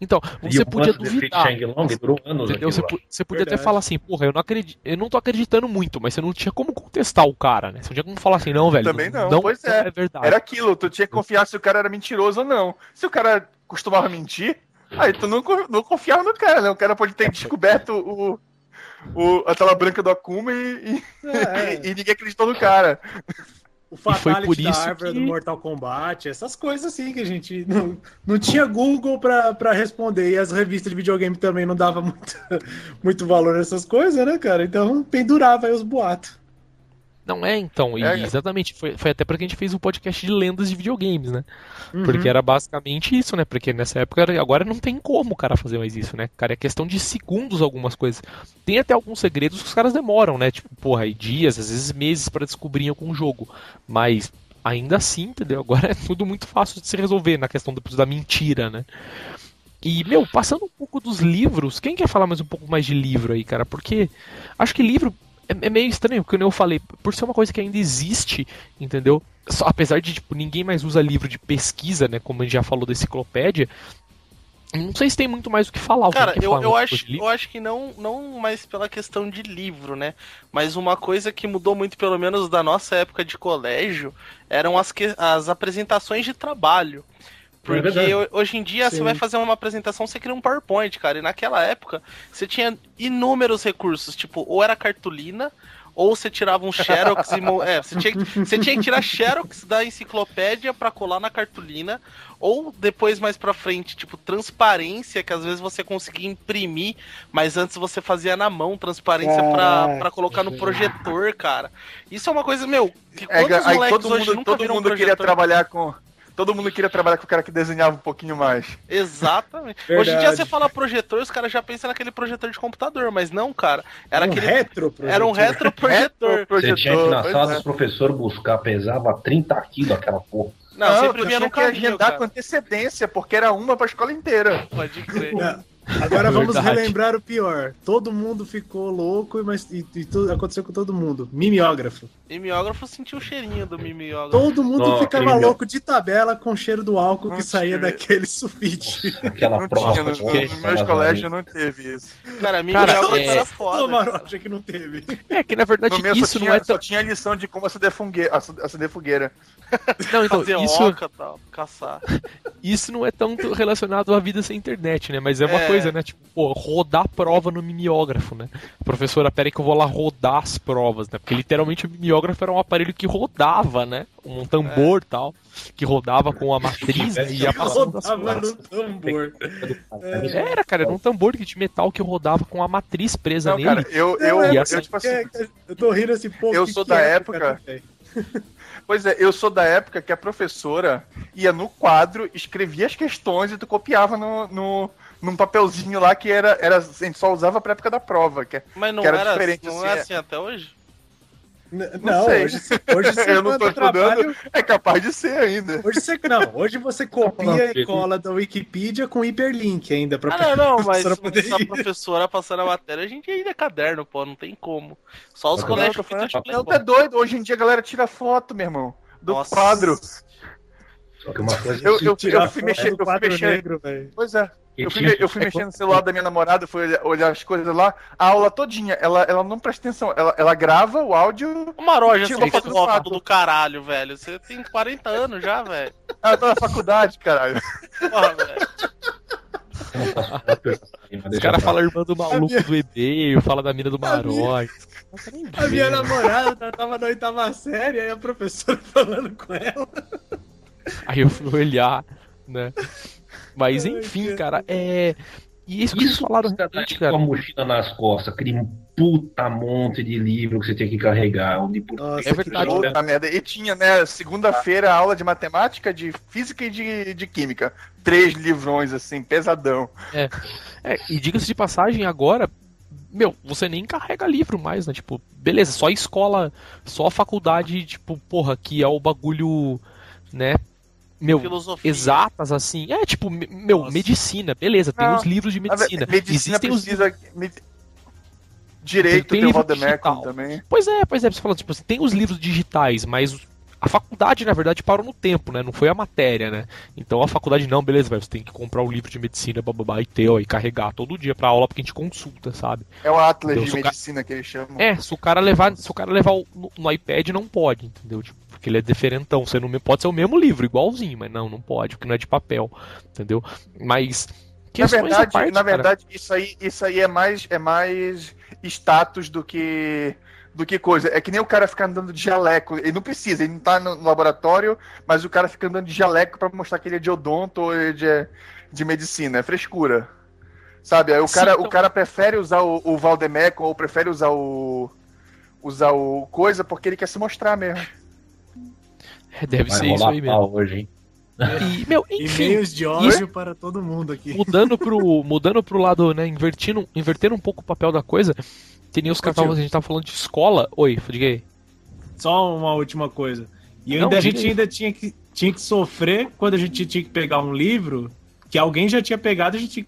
Então, E você o podia duvidar. Shang-Long durou anos Entendeu? Você, você podia até Verdade. falar assim, porra, eu não acredito, eu não tô acreditando muito, mas você não tinha como contestar o cara, né? Você não tinha como falar assim, não, velho. Também não, pois é. verdade. Era aquilo, tu tinha que confiar se o cara era mentiroso ou não. Se o cara costumava mentir, aí tu não, não confiava no cara, né? O cara pode ter descoberto o, o, a tela branca do Akuma e, e- É, e ninguém acreditou no cara. o foi Fatality por da árvore que- do Mortal Kombat, essas coisas assim que a gente não, não tinha Google pra, pra responder e as revistas de videogame também não davam muito, muito valor nessas coisas, né, cara? Então pendurava aí os boatos. Não é, então, e É. exatamente, foi, foi até porque a gente fez um podcast de lendas de videogames, né? Uhum. Porque era basicamente isso, né? Porque nessa época, agora não tem como o cara fazer mais isso, né? Cara, é questão de segundos algumas coisas. Tem até alguns segredos que os caras demoram, né? Tipo, porra, aí dias, às vezes meses pra descobrir algum jogo. Mas ainda assim, entendeu? Agora é tudo muito fácil de se resolver na questão depois da mentira, né? E, meu, passando um pouco dos livros, quem quer falar mais um pouco mais de livro aí, cara? Porque acho que livro é, é meio estranho, porque eu falei, por ser uma coisa que ainda existe, entendeu? Só- apesar de, tipo, ninguém mais usa livro de pesquisa, né? Como a gente já falou da enciclopédia. Não sei se tem muito mais o que falar. Cara, eu, falar eu, acho, eu acho que não, não mais pela questão de livro, né? Mas uma coisa que mudou muito, pelo menos da nossa época de colégio, eram as, que- as apresentações de trabalho. Porque verdade. ho- hoje em dia Sim. você vai fazer uma apresentação, você cria um PowerPoint, cara. E naquela época você tinha inúmeros recursos, tipo, ou era cartolina, ou você tirava um xerox e mo- é, você tinha, que- você tinha que tirar xerox da enciclopédia pra colar na cartolina, ou depois mais pra frente, tipo, transparência, que às vezes você conseguia imprimir, mas antes você fazia na mão transparência pra, pra colocar no projetor, cara. Isso é uma coisa, meu, que É, quantos aí moleques todo hoje mundo, nunca todo viram um mundo queria trabalhar com. Todo mundo queria trabalhar com o cara que desenhava um pouquinho mais. Exatamente. Verdade. Hoje em dia você fala projetor, os caras já pensam naquele projetor de computador, mas não, cara. Era um aquele. retro Era um retroprojetor. Você tinha que na sala é. dos professores buscar, pesava 30 quilos aquela porra. Não, Não, sempre tu vinha tinha no que carrinho, agendar cara. com antecedência, porque era uma pra escola inteira. Pode crer. Não, Agora vamos Verdade. relembrar o pior. Todo mundo ficou louco, mas e, e tudo, aconteceu com todo mundo. Mimeógrafo. Mimeógrafo sentiu o cheirinho do mimeógrafo. Todo mundo Nossa, ficava louco de tabela com o cheiro do álcool Não que saía tinha. daquele sulfite. Aquela Não prova. tinha, no, nossa, no, nos meus colégios não teve isso. Cara, mimeógrafo é- era foda. Maroja, que não teve. É que na verdade No meu isso só não tinha, é tão. só tinha lição de como acender fogueira. Acender fogueira. Não, então, Fazer isso, oca tal, caçar. isso não é tanto relacionado à vida sem internet, né? Mas é uma É. coisa, né? Tipo, pô, rodar prova no mimeógrafo, né? Professora, pera aí que eu vou lá rodar as provas, né? Porque literalmente o mimeógrafo era um aparelho que rodava, né? Um tambor e tal, que rodava com a matriz né? e ia passando as Rodava no tambor. Era, cara, era um tambor de metal que rodava com a matriz presa Não, nele. cara, eu, eu, é eu, essa- tipo assim, É, é, eu tô rindo assim, pô. Eu que sou que da é, época- velho? Pois é, eu sou da época que a professora ia no quadro, escrevia as questões e tu copiava no, no, num papelzinho lá que era, era. A gente só usava pra época da prova. Que, é- Mas não Que era era, diferente, não assim, é é. assim até hoje? N- Não Não, sei. hoje, hoje você eu não tô trabalho. é capaz de ser ainda. Hoje você não, hoje você copia e cola da Wikipedia com hiperlink ainda pra Ah, não, não, mas poder se a professora passando a matéria, a gente ainda é caderno, pô, não tem como. Só os Não, colégios que falando- Não, tá doido. Hoje em dia a galera tira foto, meu irmão. Do Nossa. quadro. Só que uma coisa. Eu, eu, eu fui mexer, eu fui mexer. negro, velho. Pois é. Eu fui, eu fui mexer no celular da minha namorada, fui olhar, olhar as coisas lá. A aula todinha, ela, ela não presta atenção. Ela, ela grava o áudio. O Maroja, Tira você fez foto do foto quadro. do caralho, velho. Você tem 40 anos já, velho. Ah, eu tô na faculdade, caralho. Porra, velho. Os caras falam irmã do maluco minha- do e-mail, fala da mina do Marói. A minha namorada tava na oitava série, aí a professora falando com ela. Aí eu fui olhar, né? Mas enfim, cara. cara, é. E isso que vocês Isso falaram tá realmente, com a cara. mochila nas costas, aquele puta monte de livro que você tem que carregar. Onde por... Nossa, É verdade, que Puta merda. E tinha, né, segunda-feira, aula de matemática, de física e de, de química. Três livrões, assim, pesadão. É, e diga-se de passagem, agora, meu, você nem carrega livro mais, né? Tipo, beleza, só a escola, só a faculdade, tipo, porra, que é o bagulho, né? Meu, Filosofia. exatas assim. É tipo, me- meu, Nossa. medicina, beleza, tem Não, os livros de medicina. medicina Existem os precisa. me- Direito Tem tem, o digital. também. Pois é, pois é, você falou, tipo, assim, tem os livros digitais, mas os- a faculdade, na verdade, parou no tempo, né? Não foi a matéria, né? Então a faculdade, não, beleza, velho, você tem que comprar o livro de medicina, bababá, e ter, ó, e carregar todo dia pra aula, porque a gente consulta, sabe? É o Atlas Entendeu? de Se o ca- medicina que eles chamam. É, se o cara levar, se o cara levar o- no, no iPad, não pode, entendeu? Tipo, porque ele é diferentão, você não pode ser o mesmo livro, igualzinho, mas não, não pode, porque não é de papel, entendeu? Mas Na verdade, parte, na cara. verdade isso, aí, isso aí é mais, é mais status do que do que coisa. É que nem o cara ficar andando de jaleco. Ele não precisa, ele não tá no laboratório, mas o cara fica andando de jaleco pra mostrar que ele é de odonto ou é de, de medicina. É frescura. Sabe? Aí o Sim, cara, então- o cara prefere usar o, o Valdemecum ou prefere usar o. usar o coisa porque ele quer se mostrar mesmo. É, deve Vai ser isso aí mesmo. hoje, hein? E, meu, enfim, E-mails de ódio para todo mundo aqui. mudando pro, mudando pro lado, né, invertindo, invertendo um pouco o papel da coisa, que nem os caras tavam- a gente tava falando de escola. Oi, diga aí. Só uma última coisa. E Não, ainda, a gente ainda tinha que, tinha que sofrer quando a gente tinha que pegar um livro que alguém já tinha pegado, a gente tinha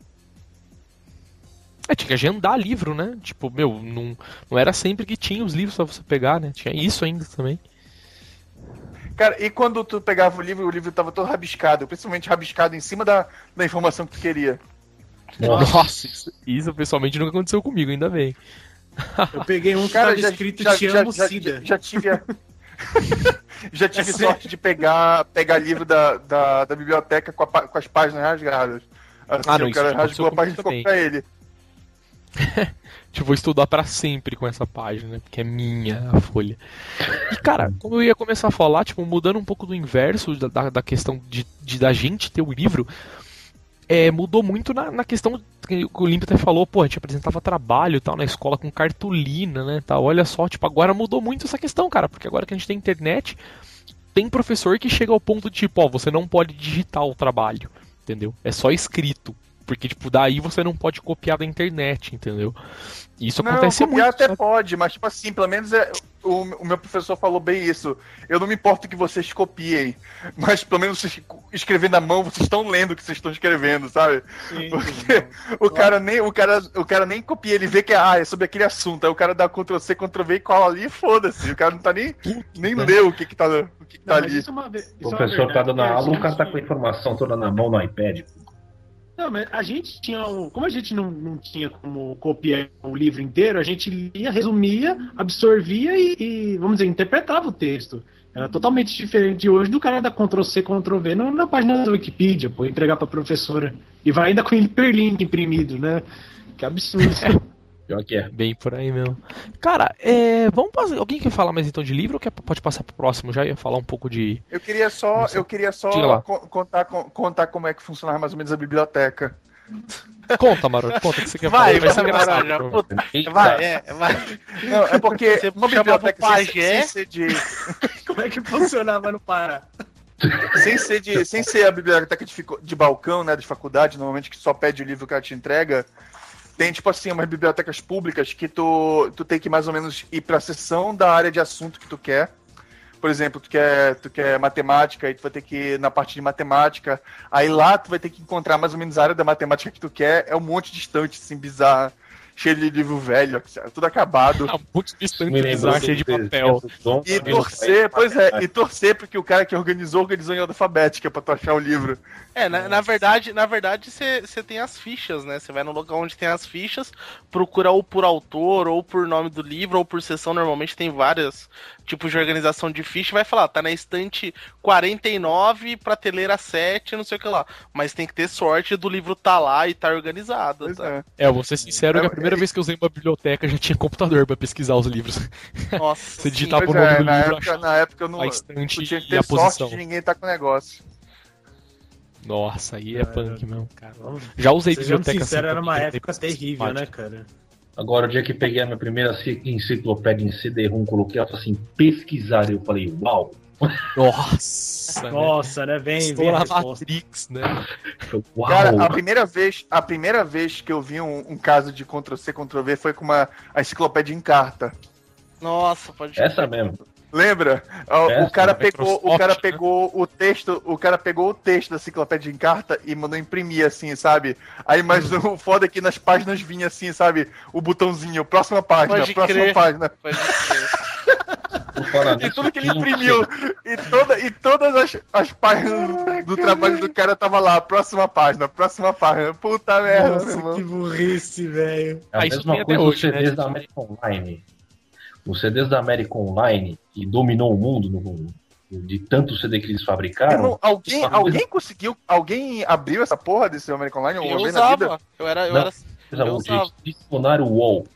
É, tinha que agendar livro, né? Tipo, meu, não, não era sempre que tinha os livros pra você pegar, né? Tinha isso ainda também. Cara, e quando tu pegava o livro, o livro tava todo rabiscado, principalmente rabiscado em cima da, da informação que tu queria. Nossa, isso, isso pessoalmente nunca aconteceu comigo, ainda bem. Eu peguei um Cara, já, escrito já, Te já, amo, já, Cida. já, já tive a... já tive É sério? sorte de pegar, pegar livro da, da, da biblioteca com, a com as páginas rasgadas. Assim, Ah, não, o cara rasgou a página e ficou pra ele. Tipo, vou estudar pra sempre com essa página? Porque é minha a folha. E, cara, como eu ia começar a falar, tipo, mudando um pouco do inverso da, da, da questão de, de da gente ter o livro, é, mudou muito na, na questão que o Limpo até falou, pô, a gente apresentava trabalho tal na escola com cartolina, né? Tal. Olha só, tipo, agora mudou muito essa questão, cara, porque agora que a gente tem internet, tem professor que chega ao ponto de, tipo, ó, você não pode digitar o trabalho, entendeu? É só escrito. Porque, tipo, daí você não pode copiar da internet, entendeu? Isso Não, acontece copiar muito. até sabe? pode, mas tipo assim, pelo menos é, o, o meu professor falou bem isso. Eu não me importo que vocês copiem, mas pelo menos vocês escrevendo na mão, vocês estão lendo o que vocês estão escrevendo, sabe? Porque o cara nem o cara, o cara nem copia, ele vê que ah, é sobre aquele assunto. Aí o cara dá Ctrl C, Ctrl V e cola ali e foda-se. O cara não tá nem, nem leu o que que tá, o que que tá Não, mas ali. isso é uma O é uma professor tá dando a porque a aula, o cara tá com a informação toda na mão no iPad. Não, mas a gente tinha. um- Como a gente não, não tinha como copiar o livro inteiro, a gente lia, resumia, absorvia e, e, vamos dizer, interpretava o texto. Era totalmente diferente de hoje do cara dar Ctrl C, Ctrl V no- na página da Wikipedia, pô, entregar pra professora. E vai ainda com hiperlink imprimido, né? Que absurdo. Pior que é. Bem por aí mesmo. Cara, é, vamos fazer. Alguém quer falar mais então de livro ou quer, pode passar pro próximo? Já ia falar um pouco de. Eu queria só, eu queria só contar, co- contar como é que funcionava mais ou menos a biblioteca. Conta, Maroto, conta o que você quer Vai, falar. Vai vai, vai. Vai, é, vai. Não, é porque Você uma biblioteca sem, pajé? sem ser de Como é que funcionava no Pará? sem ser, de, sem ser a biblioteca de, de balcão, né, de faculdade, normalmente que só pede o livro que ela te entrega, tem tipo assim, umas bibliotecas públicas que tu, tu tem que mais ou menos ir pra seção da área de assunto que tu quer. Por exemplo, tu quer, tu quer matemática, aí tu vai ter que ir na parte de matemática. Aí lá tu vai ter que encontrar mais ou menos a área da matemática que tu quer. É um monte de estante, assim, bizarra. Cheio de livro velho, tudo acabado. Ah, Me lembrou cheio de papel. E torcer, pois é, e torcer porque o cara que organizou, organizou em alfabética pra tu achar o livro. É, na, na verdade, na verdade, você tem as fichas, né? Você vai no local onde tem as fichas, procura ou por autor, ou por nome do livro, ou por sessão. Normalmente tem vários tipos de organização de ficha. Vai falar, tá na estante 49, prateleira 7, não sei o que lá. Mas tem que ter sorte do livro tá lá e tá organizado. Pois tá? é. É, eu vou ser sincero que a É, primeira é- vez que eu usei uma biblioteca já tinha computador pra pesquisar os livros. Nossa. Você digitava o nome é, do na livro, época, na época eu não. a estante tinha que e a ter sorte posição. de ninguém tá com o negócio. Nossa, aí é Cara, punk mesmo, cara. Já usei Sejamos biblioteca sinceros, assim era uma época terrível, né, sistemática. cara? Agora, o dia que peguei a minha primeira ci- enciclopédia em CD-ROM, coloquei ela assim, pesquisar. Eu falei, uau. Nossa, né? Nossa, né? Vem, Estou vem a resposta. Matrix, né? Uau. Cara, a primeira vez, a primeira vez que eu vi um, um caso de Ctrl C, Ctrl V foi com uma a enciclopédia em carta. Nossa, pode Essa mesmo. Lembra? O- É, o cara pegou, o cara né? pegou o texto, o cara pegou o texto da enciclopédia em carta e mandou imprimir assim, sabe? Aí mas Hum. o foda é que nas páginas vinha assim, sabe? O botãozinho, próxima página, Pode próxima crer. página. Pode crer. E tudo que ele imprimiu, e, toda, e todas as, as páginas do trabalho do cara tava lá, próxima página, próxima página. Puta merda, Nossa, irmão. que burrice, velho. É a Ah, mesma coisa hoje, os CDs né, da? América Online. Os CDs da América Online, que dominou o mundo no- de tanto CD que eles fabricaram. Irmão, alguém, alguém conseguiu, alguém abriu essa porra desse American Online Eu uma vez na vida? usava. Eu era. Eu Não. era eu usava. dicionário UOL.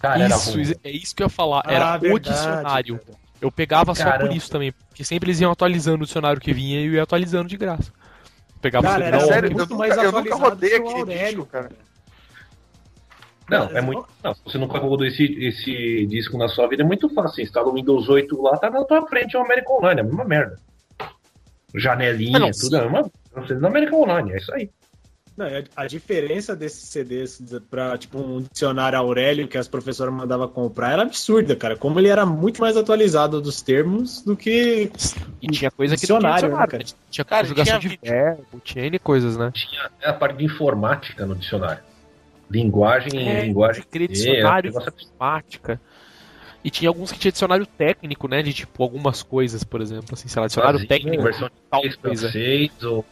Cara, era Isso, ruim. é isso que eu ia falar. Era Ah, o verdade, dicionário. cara. Eu pegava só por Caramba. isso também. Porque sempre eles iam atualizando o dicionário que vinha e eu ia atualizando de graça. Pegava Cara, o era sério, eu- eu muito nunca- mais eu nunca rodei o Aurélio, disco, cara. Não, é muito. Não, se você nunca rodou esse, esse disco na sua vida, é muito fácil. Você instala o Windows 8 lá, tá na tua frente, é o American Online, é a mesma merda. Janelinha, Ah, não, tudo é a mesma coisa no American Online, é isso aí. Não, a, diferença desses CDs para tipo um dicionário Aurélio que as professoras mandavam comprar era absurda, cara. Como ele era muito mais atualizado dos termos do que E tinha coisa que não tinha Dicionário, dicionário, né, né? Tinha Cara, conjugação tinha de verbo, tinha N coisas, né? Tinha a parte de informática no dicionário. Linguagem, É, linguagem. é, dicionário, é um negócio informática. E tinha alguns que tinha dicionário técnico, né? De tipo algumas coisas, por exemplo, assim, sei lá, dicionário Fazia, técnico versão de tal coisa. francês, ou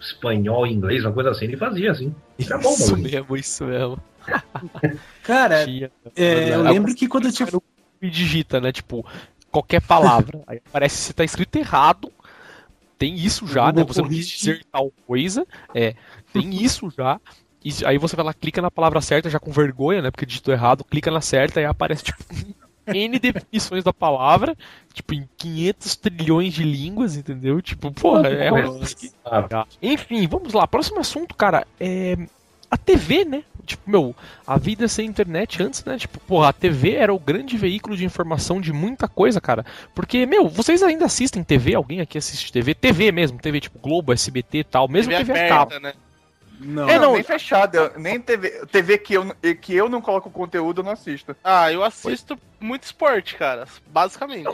espanhol, inglês, uma coisa assim, ele fazia assim. Era bom, Isso mano. mesmo, isso mesmo. Cara, Tinha. é, eu lembro que quando eu tinha E digita, né? Tipo, qualquer palavra. Aí aparece se tá escrito errado. Tem isso já, né? Você não quis dizer tal coisa. É, tem isso já. E aí você vai lá, clica na palavra certa, já com vergonha, né? Porque digitou errado, clica na certa e aí aparece, tipo, N definições da palavra, tipo, em 500 trilhões de línguas, entendeu? Tipo, porra, é um... Enfim, vamos lá. Próximo assunto, cara, é a TV, né? Tipo, meu, a vida sem internet antes, né? Tipo, porra, a TV era o grande veículo de informação de muita coisa, cara. Porque, meu, vocês ainda assistem TV? Alguém aqui assiste TV? TV mesmo, TV tipo Globo, SBT e tal, mesmo TV TV, a cabo. aberta, né? Não, É, É, não, não, nem fechada. Nem TV, TV que, eu, que eu não coloco conteúdo, eu não assisto. Ah, eu assisto muito esporte, cara. Basicamente.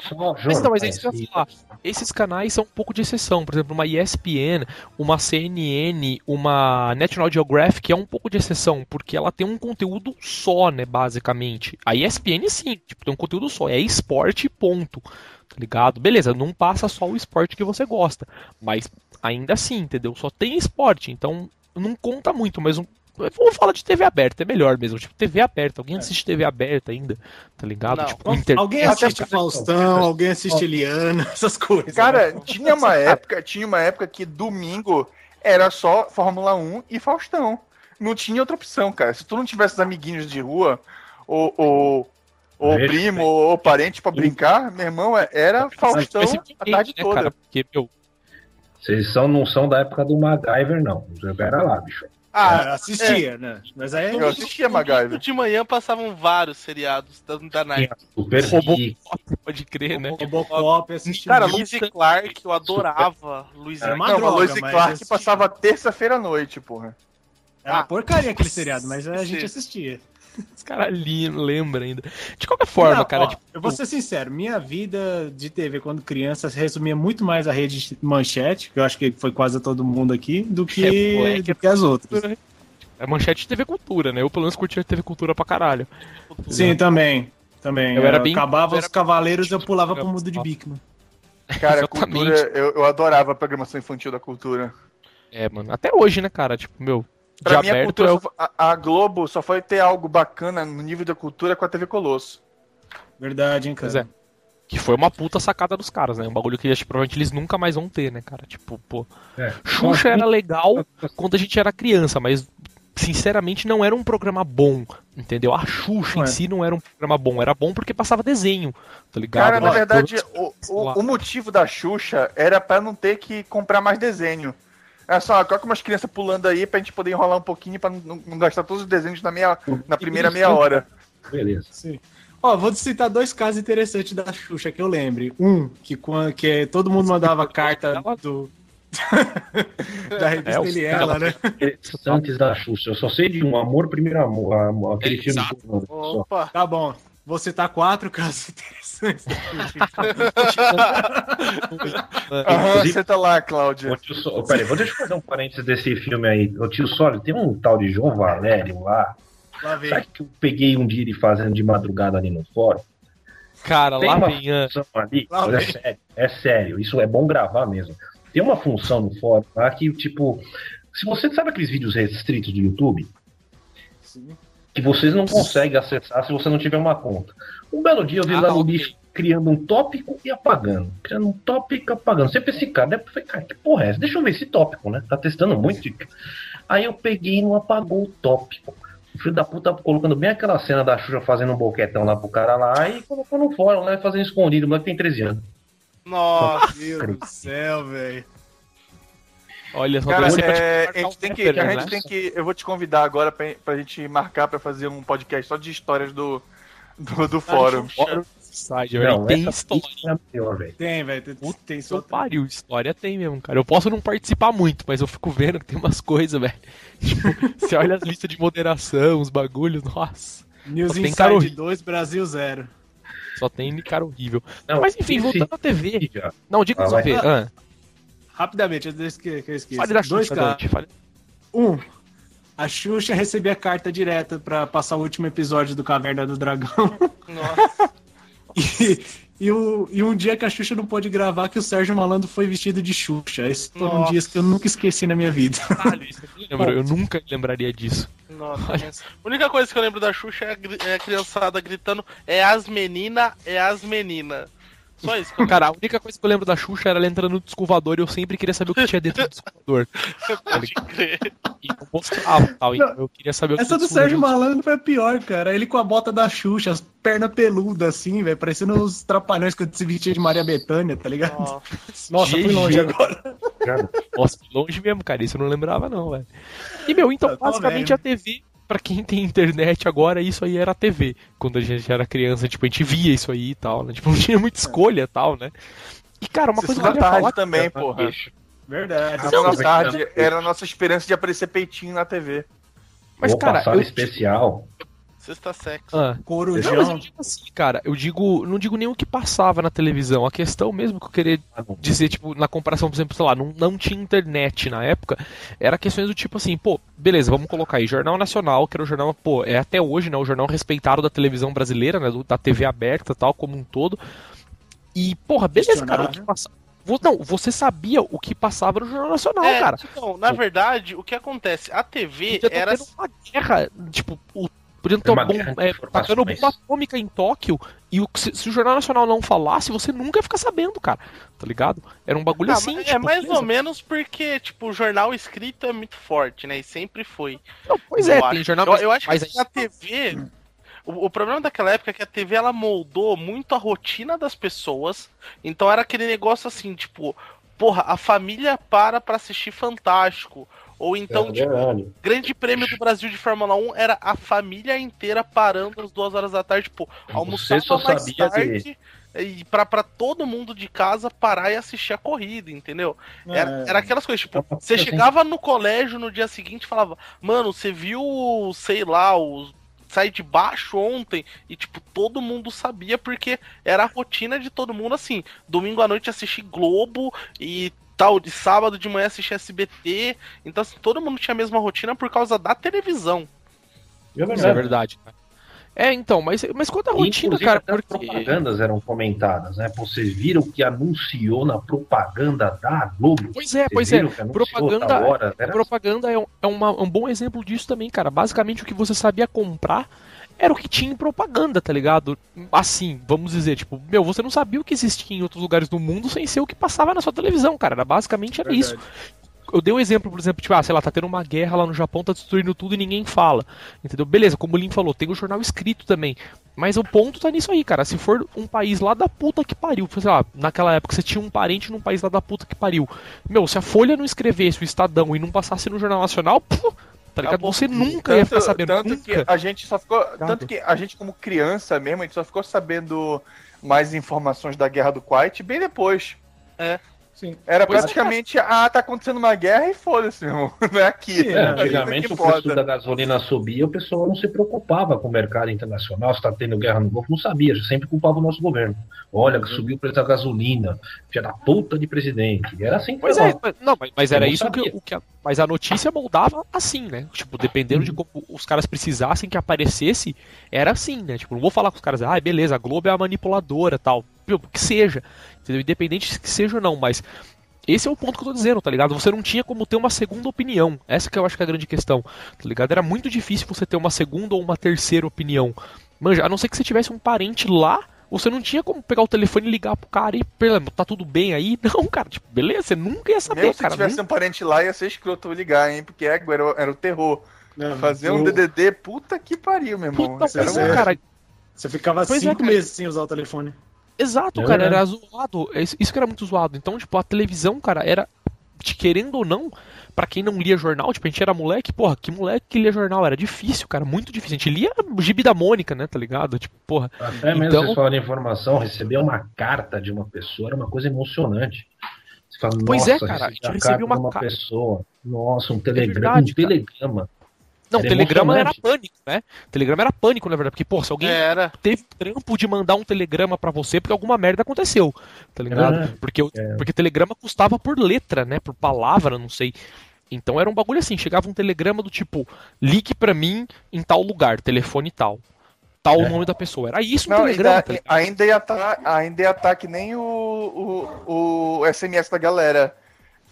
Mas não, mas é isso que eu ia falar. Esses canais são um pouco de exceção. Por exemplo, uma ESPN, uma CNN, uma National Geographic é um pouco de exceção, porque ela tem um conteúdo só, né, basicamente. A ESPN sim, tipo, tem um conteúdo só, é esporte ponto. Tá ligado? Beleza, não passa só o esporte que você gosta, mas ainda assim, entendeu? Só tem esporte, então não conta muito, mas um Vamos falar de TV aberta, é melhor mesmo. Tipo, TV aberta. Alguém assiste TV aberta ainda? Tá ligado? Não. Tipo, internet. Alguém assiste Faustão, alguém assiste Eliana, essas coisas. Cara, né? tinha uma época, tinha uma época que domingo era só Fórmula 1 e Faustão. Não tinha outra opção, cara. Se tu não tivesse amiguinhos de rua, ou, ou, ou primo, ou, parente pra brincar, meu irmão, é- era Faustão a tarde né, toda. cara? Porque, meu, Vocês são, não são da época do MacGyver, não. Pera lá, bicho. Ah, Ah, assistia, né? Mas aí Eu assistia MacGyver. de manhã passavam vários seriados da, da Night. Super Geek, pode crer, né? Robocop assistia. Cara. Luiz e Clark, eu adorava. Luiz e Era uma Não, Lois e Clark passava terça-feira à noite, porra. Era Ah, porcaria aquele seriado, mas a gente assistia. Os caras lembram ainda. De qualquer forma, Não, cara, ó, tipo, eu vou ser sincero, minha vida de TV quando criança se resumia muito mais à rede manchete, que eu acho que foi quase todo mundo aqui, do que, É, do que as outras. é manchete de TV Cultura, né? Eu pelo menos curtia TV Cultura pra caralho. Sim, também. Também. Eu era bem- Acabava eu os era- cavaleiros eu pulava pro mundo de Bigman. Cara, a cultura, eu, eu adorava a programação infantil da cultura. É, mano. Até hoje, né, cara? Tipo, meu. De Pra mim, a, cultura é o... a, a Globo só foi ter algo bacana no nível da cultura com a TV Colosso. Verdade, hein, Pois cara. é. Que foi uma puta sacada dos caras, né? Um bagulho que acho provavelmente eles nunca mais vão ter, né, cara? Tipo, pô. É. Xuxa era legal quando a gente era criança, mas sinceramente não era um programa bom, entendeu? A Xuxa Não em é. si não era um programa bom, era bom porque passava desenho, tá ligado? Cara, na verdade, todos- o, o, o motivo da Xuxa era pra não ter que comprar mais desenho. Era só, coloca umas crianças pulando aí pra gente poder enrolar um pouquinho pra não, não gastar todos os desenhos na, meia, na primeira meia hora. Beleza. Sim. Ó, vou citar dois casos interessantes da Xuxa que eu lembre. Um, que, quan- que todo mundo mandava carta do. da revista É, Ele Ela, né? Antes da Xuxa, eu só sei de um amor, primeiro amor. Aquele É, filme. exato. Só. Opa, Tá bom. Vou citar quatro casos interessantes. Aham, Inclusive- senta lá, Cláudia. Só- Peraí, vou deixa eu fazer um parênteses desse filme aí. O tio Sólido, tem um tal de João Valério lá. Lá vem. Sabe que eu peguei um dia ele fazendo de madrugada ali no fórum? Cara, Tem lá uma vem a. função ali, Lá é sério, é sério, isso é bom gravar mesmo. Tem uma função no fórum lá que, tipo, se você sabe aqueles vídeos restritos do YouTube, Sim. que vocês não conseguem acessar se você não tiver uma conta. Um belo dia eu vi Ah, lá o ok. bicho criando um tópico e apagando. Criando um tópico e apagando. Sempre esse cara, né? Eu falei, cara, que porra é essa? Deixa eu ver esse tópico, né? Tá testando muito. Aí eu peguei e não apagou o tópico. O filho da puta colocando bem aquela cena da Xuxa fazendo um boquetão lá pro cara lá e colocou no fórum, né? Fazendo escondido. O moleque tem 13 anos. Nossa, Meu Deus do céu, velho. Olha só, Cara, é, a gente tem que, a né? gente tem que. Eu vou te convidar agora pra, pra gente marcar pra fazer um podcast só de histórias do, do, do fórum. Site, velho. Não, tem história. é a melhor, velho. Tem, velho. Tem, tem Só só. pariu, história tem mesmo, cara. Eu posso não participar muito, mas eu fico vendo que tem umas coisas, velho. Tipo, você olha as listas de moderação, os bagulhos, nossa. News Tem cara Inside horrível. 2, Brasil 0. Só tem cara horrível. Não, mas enfim, voltando à TV. já. Não, diga Ah, só ver. Ah, Rapidamente, antes que, que eu fale da Dois fale- Um, a Xuxa recebia carta direta pra passar o último episódio do Caverna do Dragão. nossa. E, e, o- e um dia que a Xuxa não pôde gravar, que o Sérgio Malandro foi vestido de Xuxa. Esses foram Nossa. dias que eu nunca esqueci na minha vida. Caralho, isso eu não lembro, eu nunca lembraria disso. Nossa, a única coisa que eu lembro da Xuxa é a, é a criançada gritando: é as menina, é as menina. Só isso que eu Cara, a única coisa que eu lembro da Xuxa era ela entrando no descovador e eu sempre queria saber o que tinha dentro do descovador. pode crer. E não mostrava tal. Então eu queria saber o que Essa do Sérgio. Malandro foi a pior, cara. Ele com a bota da Xuxa, as pernas peludas assim, velho, parecendo os trapalhões quando se vestia de Maria Bethânia, tá ligado? Nossa. Nossa, fui longe agora. Cara, Nossa, fui longe mesmo, cara. Isso eu não lembrava, não, velho. E, meu, então, Eu tô basicamente a TV, pra quem tem internet agora, isso aí era a TV. Quando a gente era criança, tipo, a gente via isso aí e tal, né? Tipo, não tinha muita escolha e tal, né? E, cara, uma coisa que eu tarde falar. também, porra. bicho. Verdade. Sessão da mas- tarde era a nossa esperança de aparecer peitinho na TV. Mas, Vou cara, passar eu. especial. Sexta sexo. Ah. Não, mas eu Corujão. digo assim, cara, eu digo, não digo nem o que passava na televisão. A questão mesmo que eu queria Ah, dizer, tipo, na comparação, por exemplo, sei lá, não, não tinha internet na época, era questões do tipo assim, pô, beleza, vamos colocar aí, Jornal Nacional, que era o jornal, pô, é até hoje, né, o jornal respeitado da televisão brasileira, né, da TV aberta e tal, como um todo. E, porra, beleza, cara, o que passava... Não, você sabia o que passava no Jornal Nacional, É, cara. então, na verdade, o que acontece? A TV Podia era. uma guerra, tipo, o Podia ter Uma bom, é, tacando bomba atômica em Tóquio e o, se, se o Jornal Nacional não falasse, você nunca ia ficar sabendo, cara. Tá ligado? Era um bagulho Ah, assim. mas tipo, é mais beleza. ou menos porque, tipo, o jornal escrito é muito forte, né? E sempre foi. Não, pois é, eu tem acho. jornal. Eu, eu acho mas que a TV. O, o problema daquela época é que a TV ela moldou muito a rotina das pessoas. Então era aquele negócio assim, tipo, porra, a família para pra assistir Fantástico. Ou então, É tipo. Grande Prêmio do Brasil de Fórmula 1 era a família inteira parando às duas horas da tarde, tipo, almoçava só mais sabia tarde e pra, pra todo mundo de casa parar e assistir a corrida, entendeu? Era, É. era aquelas coisas, tipo, uma você coisa chegava no colégio no dia seguinte e falava, mano, você viu, sei lá, o sai de baixo ontem e tipo todo mundo sabia porque era a rotina de todo mundo assim domingo à noite assistir Globo e tal de sábado de manhã assistir SBT então assim, todo mundo tinha a mesma rotina por causa da televisão É Isso é verdade, cara. É, então, mas, mas quanto à rotina, Inclusive, cara, até as porque. propagandas eram comentadas, né? Vocês viram que anunciou na propaganda da Globo? Pois é, pois é. propaganda- hora? Propaganda é, um, é uma- um bom exemplo disso também, cara. Basicamente o que você sabia comprar era o que tinha em propaganda, tá ligado? Assim, vamos dizer, tipo, meu, você não sabia o que existia em outros lugares do mundo sem ser o que passava na sua televisão, cara. Era basicamente era isso. Eu dei um exemplo, por exemplo, tipo, ah, sei lá, tá tendo uma guerra lá no Japão, tá destruindo tudo e ninguém fala. Entendeu? Beleza, como o Lin falou, tem o jornal escrito também. Mas o ponto tá nisso aí, cara. Se for um país lá da puta que pariu, sei lá, naquela época você tinha um parente num país lá da puta que pariu. Meu, se a Folha não escrevesse o Estadão e não passasse no Jornal Nacional, pô, tá ligado? Acabou. Você nunca ia ficar sabendo. tanto nunca. que a gente só ficou. Tanto que a gente, como criança mesmo, a gente só ficou sabendo mais informações da guerra do Kuwait bem depois. Sim. Era Pois é. praticamente, ah, tá acontecendo uma guerra e foda-se, meu irmão. Não é aqui. É, É, antigamente isso o preço da gasolina subia, o pessoal não se preocupava com o mercado internacional, se está tendo guerra no Golfo, não sabia, sempre culpava o nosso governo. Olha, que subiu o preço da gasolina, filha da puta de presidente. Era assim que Pois é, mas- não, mas, mas era não isso que, o que a, mas a notícia moldava assim, né? Tipo, dependendo de como os caras precisassem que aparecesse, era assim, né? Tipo, não vou falar com os caras, ah, beleza, a Globo é a manipuladora, tal, que seja, entendeu? Independente que seja ou não, mas esse é o ponto que eu tô dizendo, tá ligado? Você não tinha como ter uma segunda opinião. Essa que eu acho que é a grande questão, tá ligado? Era muito difícil você ter uma segunda ou uma terceira opinião. Manja, a não ser que você tivesse um parente lá, você não tinha como pegar o telefone e ligar pro cara e, pelo amor, tá tudo bem aí? Não, cara, tipo, beleza, você nunca ia saber, Mesmo se cara. tivesse nunca- um parente lá, ia ser escroto eu ligar, hein? Porque é, era, era o terror. Não, Fazer um o- DDD, puta que pariu, meu irmão. Puta, era pois um- é, cara. Você ficava Pois é, cinco cara. meses sem usar o telefone. Exato, É cara, era zoado. É Isso que era muito zoado. Então, tipo, a televisão, cara, era. Querendo ou não, pra quem não lia jornal, tipo, a gente era moleque, porra, que moleque que lia jornal? Era difícil, cara, muito difícil. A gente lia gibi da Mônica, né, tá ligado? Tipo, porra. Até mesmo Então- vocês falam de informação, receber uma carta de uma pessoa era uma coisa emocionante. Você fala, Pois é, cara, a gente carta uma de uma ca- pessoa. Nossa, um telegrama. verdade, um cara. Telegrama. Não, Era telegrama era pânico, né? Telegrama era pânico, na verdade, porque, porra, se alguém Era. teve trampo de mandar um telegrama pra você porque alguma merda aconteceu, tá ligado? É, Porque, o- é. porque telegrama custava por letra, né? Por palavra, não sei. Então era um bagulho assim, chegava um telegrama do tipo, ligue pra mim em tal lugar, telefone tal. Tal o É. nome da pessoa. Era isso um Não, telegrama, ainda, tá ainda ia estar ainda ia tá que nem o, o, o SMS da galera.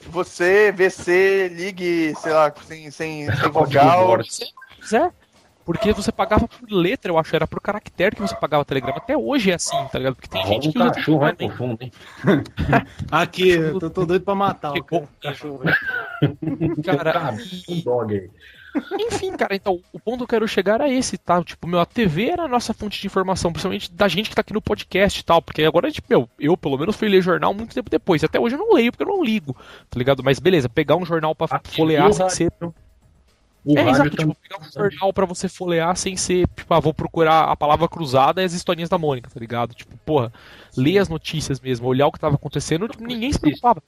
Você, VC, ligue, sei lá, sem, sem, sem vogal. Morse. Pois é. Porque você pagava por letra, eu acho, era por caractere que você pagava telegrama. Até hoje é assim, tá ligado? Porque tem Rola gente um que usa cachorro vai pro fundo, hein? Aqui, eu tô, tô doido pra matar o cachorro. Cara, Cara, um dog aí. Enfim, cara, então, o ponto que eu quero chegar é esse, tá? Tipo, meu, a TV era a nossa fonte de informação, principalmente da gente que tá aqui no podcast e tal, porque agora, tipo, meu, eu pelo menos fui ler jornal muito tempo depois. Até hoje eu não leio, porque eu não ligo, tá ligado? Mas beleza, pegar um jornal pra folhear sem ser. O é, exato, tipo, pegar um jornal pra você folhear sem ser, tipo, ah, vou procurar a palavra cruzada e as historinhas da Mônica, tá ligado? Tipo, porra, ler as notícias mesmo, olhar o que tava acontecendo, tipo, ninguém se preocupava.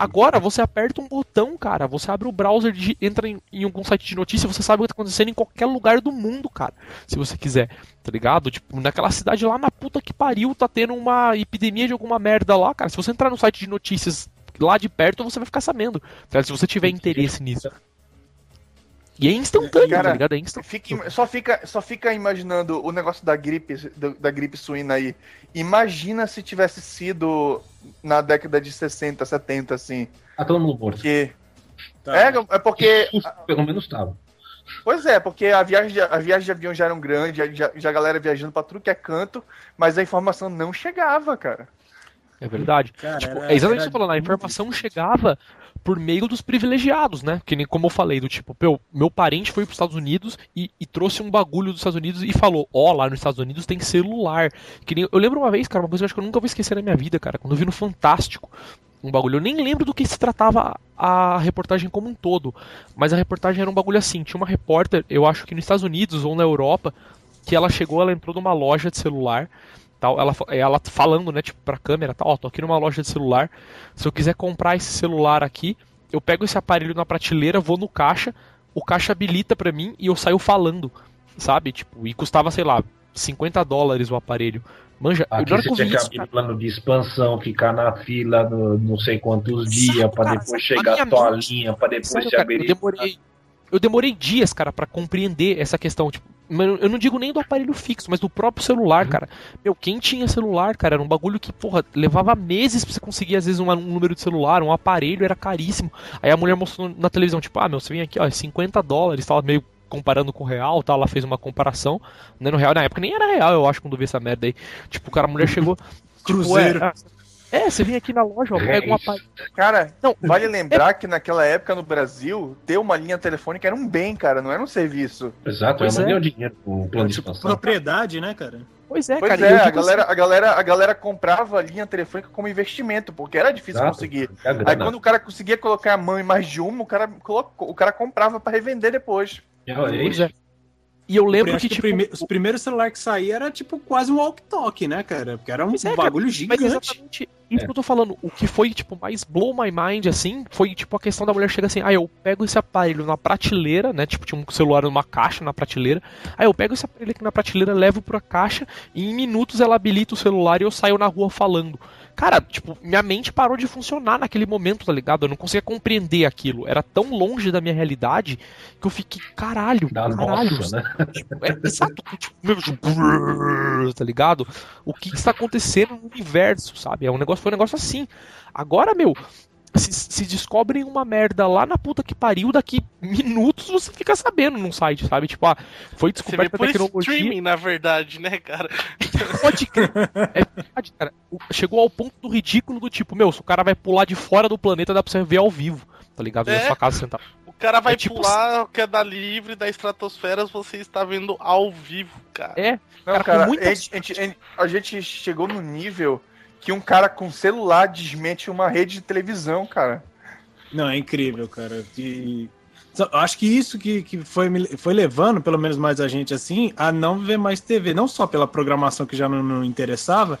Agora você aperta um botão, cara. Você abre o browser, entra em, em algum site de notícia, você sabe o que tá acontecendo em qualquer lugar do mundo, cara. Se você quiser, tá ligado? Tipo, naquela cidade lá na puta que pariu, tá tendo uma epidemia de alguma merda lá, cara. Se você entrar no site de notícias lá de perto, você vai ficar sabendo. tá? Se você tiver interesse nisso. E é instantâneo, Cara, tá ligado? É instantâneo. Fica- só, fica, só fica imaginando o negócio da gripe, da gripe suína aí. Imagina se tivesse sido na década de 60, 70, assim. Tá todo mundo morto. Porque. Tá. É, é porque. Pelo menos tava. Pois é, porque a viagem de, a viagem de avião já era um grande, já, a galera viajando pra tudo que é canto, mas a informação não chegava, cara. É verdade. Cara, Tipo, era- é exatamente o que você falando, a muito informação chegava por meio dos privilegiados, né? Que nem como eu falei, do tipo, meu, meu parente foi pros Estados Unidos e, e trouxe um bagulho dos Estados Unidos e falou, ó, lá nos Estados Unidos tem celular. Que nem, eu lembro uma vez, cara, uma coisa que eu acho que eu nunca vou esquecer na minha vida, cara, quando eu vi no Fantástico um bagulho, eu nem lembro do que se tratava a reportagem como um todo, mas a reportagem era um bagulho assim, tinha uma repórter, eu acho que nos Estados Unidos ou na Europa, que ela chegou, ela entrou numa loja de celular, tal, ela, ela falando, né, tipo, pra câmera, tal, ó, tô aqui numa loja de celular, se eu quiser comprar esse celular aqui, eu pego esse aparelho na prateleira, vou no caixa, o caixa habilita pra mim e eu saio falando, sabe, tipo, e custava, sei lá, 50 dólares o aparelho. Manja, eu, Aqui você eu vi tinha que abrir plano de expansão, ficar na fila no, não sei quantos dias, Exato, pra cara, depois exato. chegar A linha, pra depois Sério, se abrir. eu demorei. Eu demorei dias, cara, pra compreender essa questão. Tipo, eu não digo nem do aparelho fixo, mas do próprio celular, Uhum. cara. Meu, quem tinha celular, cara, era um bagulho que, porra, levava meses pra você conseguir, às vezes, um, um número de celular, um aparelho, era caríssimo. Aí a mulher mostrou na televisão, tipo, ah, meu, você vem aqui, ó, é 50 dólares, tava meio comparando com o real, tal, ela fez uma comparação, né, no real, na época nem era real, eu acho, quando eu vi essa merda aí. Tipo, o cara, a mulher chegou, tipo, Cruzeiro. é, é, você vem aqui na loja, ó, pega um aparelho. Cara, Não, vale lembrar que naquela época no Brasil, ter uma linha telefônica era um bem, cara, não era um serviço. Exato, Pois eu é. o dinheiro pro plano de Tipo, expansão. propriedade, né, cara? Pois é, Pois cara, é, a assim, galera, a, galera, a galera comprava a linha telefônica como investimento, porque era difícil Exato, conseguir. é Aí quando o cara conseguia colocar a mão em mais de uma, o cara, colocou, o cara comprava pra revender depois. É, olha Pois isso. É. E eu lembro que, que tipo, prime- os primeiros celulares que saíram era tipo quase um walk-talk, né, cara? Porque era um é, cara, bagulho Mas gigante. exatamente isso que eu tô falando. O que foi, tipo, mais blow my mind, assim, foi, tipo, a questão da mulher chega assim, ah, eu pego esse aparelho na prateleira, né? Tipo, tinha um celular numa caixa na prateleira. Aí eu pego esse aparelho aqui na prateleira, levo pra caixa, e em minutos ela habilita o celular e eu saio na rua falando. Cara, tipo, minha mente parou de funcionar naquele momento, tá ligado? Eu não conseguia compreender aquilo. Era tão longe da minha realidade que eu fiquei, caralho, Da caralho. nossa, né? Tipo, é exato, tipo, meu, tipo, tá ligado? O que, que está acontecendo no universo, sabe? É um negócio, foi um negócio assim. Agora, meu, se, se descobrem uma merda lá na puta que pariu, daqui minutos você fica sabendo num site, sabe? Tipo, ah, foi Você vê por tecnologia. streaming, na verdade, né, cara? Pode crer. É verdade, cara. O- Chegou ao ponto do ridículo do tipo, meu, se o cara vai pular de fora do planeta, dá pra você ver ao vivo, tá ligado? Na É. sua casa sentado. O cara vai É tipo pular, queda livre da estratosfera, você está vendo ao vivo, cara. É, Não, Cara, cara, muita a, gente, a gente- a gente chegou no nível que um cara com celular desmente uma rede de televisão, cara. Não, é incrível, cara. E... Acho que isso que, que foi, foi levando, pelo menos mais a gente assim, a não ver mais TV. Não só pela programação que já não, não interessava,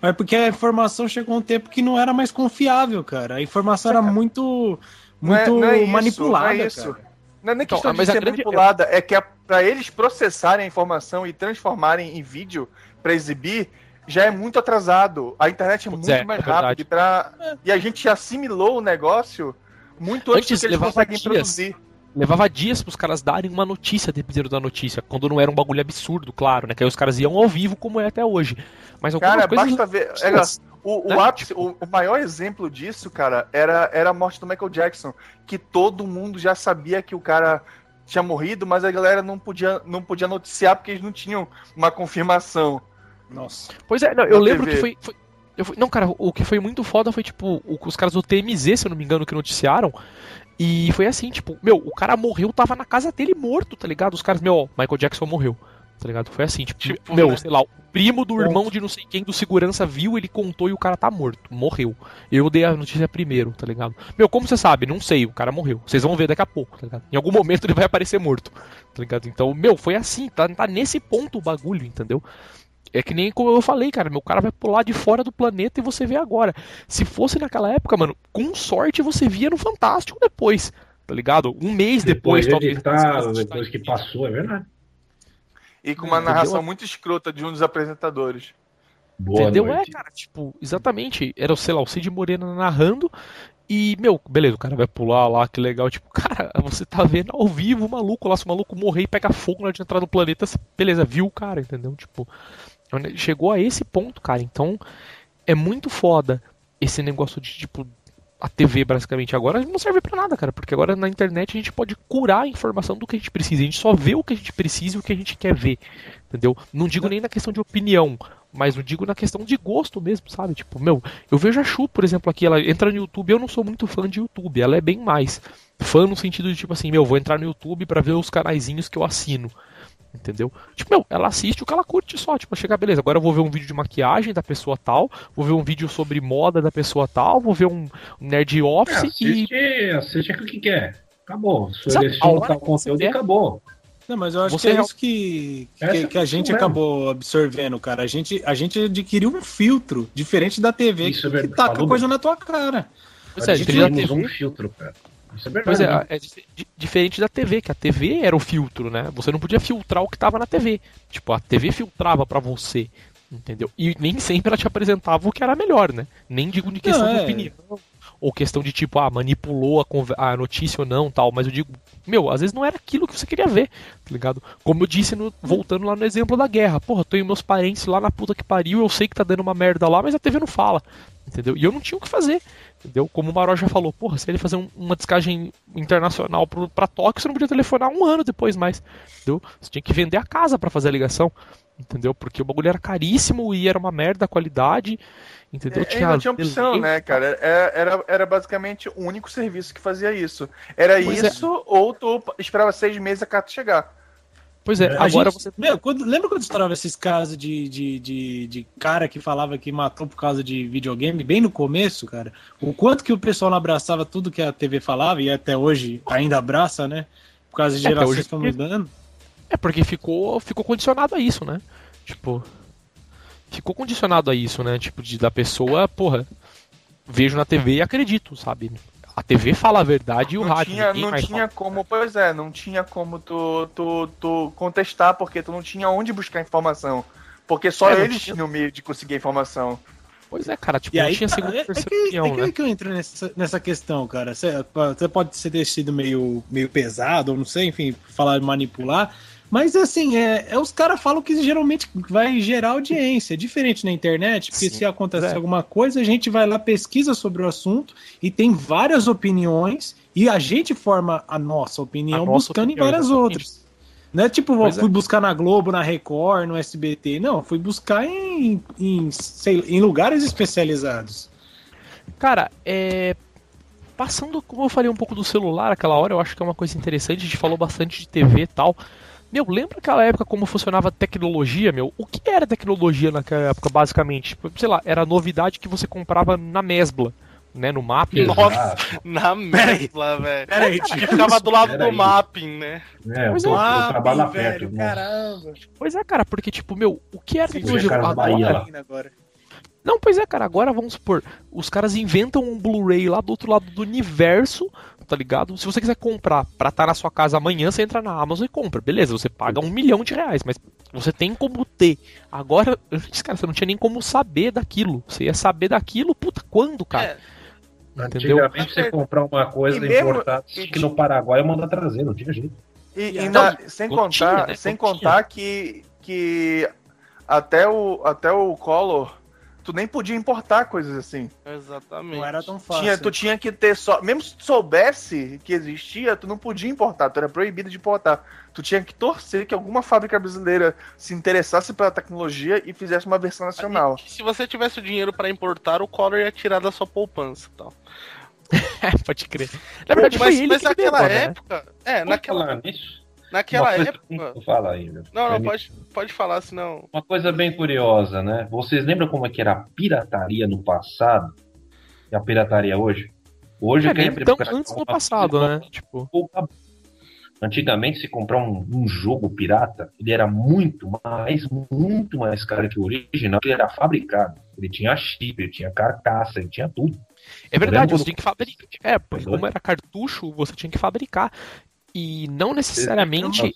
mas porque a informação chegou um tempo que não era mais confiável, cara. A informação era muito, Não é- muito não é isso, manipulada. não é isso. cara. Não é nem Então, questão mas de a ser grande- manipulada, é que é pra eles processarem a informação e transformarem em vídeo pra exibir, já é muito atrasado. A internet é Pois muito é, mais é rápida e, pra... e a gente assimilou o negócio muito antes, Antes do que eles conseguem dias. produzir. levava dias pros caras darem uma notícia dependendo da notícia, quando não era um bagulho absurdo, claro, né? Que aí os caras iam ao vivo como é até hoje. Mas Cara, coisas. basta ver. é, Dias, o, o né? ápice, o, o maior exemplo disso, cara, era, era a morte do Michael Jackson. Que todo mundo já sabia que o cara tinha morrido, mas a galera não podia, não podia noticiar porque eles não tinham uma confirmação. Nossa. Pois é, não, eu na lembro TV. que foi. foi- fui- não, cara, o que foi muito foda foi, tipo, o- os caras do TMZ, se eu não me engano, que noticiaram. E foi assim, tipo, meu, o cara morreu, tava na casa dele morto, tá ligado? Os caras, meu, ó, Michael Jackson morreu. Tá ligado? Foi assim, tipo, Tipo, meu, né? sei lá, o primo do irmão de não sei quem do segurança viu, ele contou e o cara tá morto, morreu. Eu dei a notícia primeiro, tá ligado? Meu, como você sabe? Não sei, o cara morreu. Vocês vão ver daqui a pouco, tá ligado? Em algum momento ele vai aparecer morto, tá ligado? Então, meu, foi assim, tá, tá nesse ponto o bagulho, entendeu? É que nem como eu falei, cara, meu cara vai pular de fora do planeta e você vê agora. Se fosse naquela época, mano, com sorte você via no Fantástico depois, tá ligado? Um mês depois, Depois, talvez. editado, depois que passou, é verdade. E com uma Entendeu? narração muito escrota de um dos apresentadores. Boa Entendeu? noite. É, cara, tipo, exatamente. Era, sei lá, o Cid Morena narrando. E, meu, beleza, o cara vai pular lá, que legal. Tipo, cara, você tá vendo ao vivo o maluco lá. Se o maluco morrer e pega fogo na hora de entrar no planeta, você- beleza, viu o cara, entendeu? Tipo, chegou a esse ponto, cara. Então, é muito foda esse negócio de, tipo, a TV basicamente agora não serve pra nada, cara, porque agora na internet a gente pode curar a informação do que a gente precisa. A gente só vê o que a gente precisa e o que a gente quer ver, entendeu? Não digo nem na questão de opinião, mas eu digo na questão de gosto mesmo, sabe? Tipo, meu, eu vejo a Chu, por exemplo, aqui, ela entra no YouTube, eu não sou muito fã de YouTube, ela é bem mais fã no sentido de tipo assim, meu, vou entrar no YouTube pra ver os canaizinhos que eu assino. Entendeu? Tipo, meu, ela assiste o que ela curte só. Tipo, chegar, beleza, agora eu vou ver um vídeo de maquiagem da pessoa tal, vou ver um vídeo sobre moda da pessoa tal, vou ver um Nerd É, Office e. assiste, assiste o que quer. Acabou. Exato. Seleciona A tal que conteúdo e quer. acabou. Não, mas eu acho Você que é real- isso que, que, Essa que a é gente acabou absorvendo, cara. A gente, a gente adquiriu um filtro diferente da TV Isso é que verdade. taca Falou coisa bem. na tua cara. Pois é, diferente da temos um filtro, cara. Isso é verdade. Pois é, é dif- di- diferente da TV, que a TV era o filtro, né? Você não podia filtrar o que tava na TV. Tipo, a TV filtrava pra você, entendeu? E nem sempre ela te apresentava o que era melhor, né? Nem digo de questão Não, de é. opinião. Ou questão de tipo, ah, manipulou a, a notícia ou não, tal. Mas eu digo, meu, às vezes não era aquilo que você queria ver, tá ligado? Como eu disse, no- voltando lá no exemplo da guerra. Porra, tenho meus parentes lá na puta que pariu, eu sei que tá dando uma merda lá, mas a TV não fala, entendeu? E eu não tinha o que fazer, entendeu? Como o Maró já falou, porra, se ele fazer um- uma descagem internacional pro, pra Tóquio, você não podia telefonar um ano depois mais, entendeu? Você tinha que vender a casa pra fazer a ligação, entendeu? Porque o bagulho era caríssimo e era uma merda a qualidade, entendeu? É, não tinha opção, né, cara? É- Era, era basicamente o único serviço que fazia isso. Era Pois é. isso, ou tu esperava seis meses a carta chegar. Pois é, A agora gente- você. Meu, quando- lembra quando estourava esses casos de, de, de, de cara que falava que matou por causa de videogame, bem no começo, cara? O quanto que o pessoal não abraçava tudo que a TV falava, e até hoje ainda abraça, né? Por causa de É, gerações que estão mudando. É porque ficou, ficou condicionado a isso, né? Tipo, ficou condicionado a isso, né? Tipo, de, da pessoa, porra, vejo na TV e acredito, sabe? A TV fala a verdade e o não rádio. tinha, não mais tinha como, pois é, não tinha como tu, tu, tu contestar, porque tu não tinha onde buscar informação. Porque só É, eles tinha- tinham meio de conseguir a informação. Pois é, cara, tipo, E não aí, tinha tá, segunda é, é que, opinião, é que, né? que eu entro nessa, nessa questão, cara. Você, você pode ter sido meio, meio pesado, ou não sei, enfim, falar de manipular. Mas assim, é, é os caras falam que geralmente vai gerar audiência. É diferente na internet, porque Sim, se acontecer é. alguma coisa, a gente vai lá, pesquisa sobre o assunto e tem várias opiniões, e a gente forma a nossa opinião A nossa buscando opinião, em várias exatamente. outras. Não é tipo, Pois fui é. buscar na Globo, na Record, no SBT. Não, fui buscar em, em, sei- em lugares especializados. Cara, é. Passando, como eu falei um pouco do celular aquela hora, eu acho que é uma coisa interessante, a gente falou bastante de TV e tal. Meu, lembra aquela época como funcionava a tecnologia, meu? O que era tecnologia naquela época, basicamente? Tipo, Sei lá, era a novidade que você comprava na Mesbla, né? No Mapping. Nossa. Na mescla, velho. Peraí, Que ficava do lado do mapping, né? É, Pois eu, é. eu Ah, trabalho velho, perto. nossa. caramba. Pois é, cara, porque, tipo, meu, o que era Sim, tecnologia? da Agora- Bahia lá. Agora. Não, pois é, cara, agora vamos supor, os caras inventam um Blu-ray lá do outro lado do universo, tá ligado? Se você quiser comprar pra estar na sua casa amanhã, você entra na Amazon e compra. Beleza, você paga um milhão de reais, mas você tem como ter. Agora, antes, cara, você não tinha nem como saber daquilo. Você ia saber daquilo, puta, quando, cara? É, Entendeu? Antigamente você comprar uma coisa E mesmo- importada, e que no Paraguai eu mando trazer, não tinha jeito. E, e Não, na- sem contar, tinha, né? sem contar que, que até o até o Collor, tu nem podia importar coisas assim. exatamente. Não era tão fácil. Tinha, tu tinha que ter só, mesmo se tu soubesse que existia, tu não podia importar, tu era proibido de importar. Tu tinha que torcer que alguma fábrica brasileira se interessasse pela tecnologia e fizesse uma versão nacional. E Se você tivesse o dinheiro pra importar, o Collor ia tirar da sua poupança e tal. É, pode crer. Na verdade, mas foi ele mas que naquela liberou, né? época. É, Naquela... naquela, Falar nisso, naquela época. aí, meu. Não, não, É pode, pode falar, senão. Uma coisa bem curiosa, né? Vocês lembram como é que era a pirataria no passado e a pirataria hoje? Hoje É, é tão pirata- antes no passado, né? Tipo, Antigamente, se comprar um, um jogo pirata, ele era muito mais, muito mais caro que o original, porque ele era fabricado. Ele tinha chip, ele tinha carcaça, ele tinha tudo. É verdade, você do- tinha que fabricar. É, porque como era cartucho, você tinha que fabricar. E não necessariamente.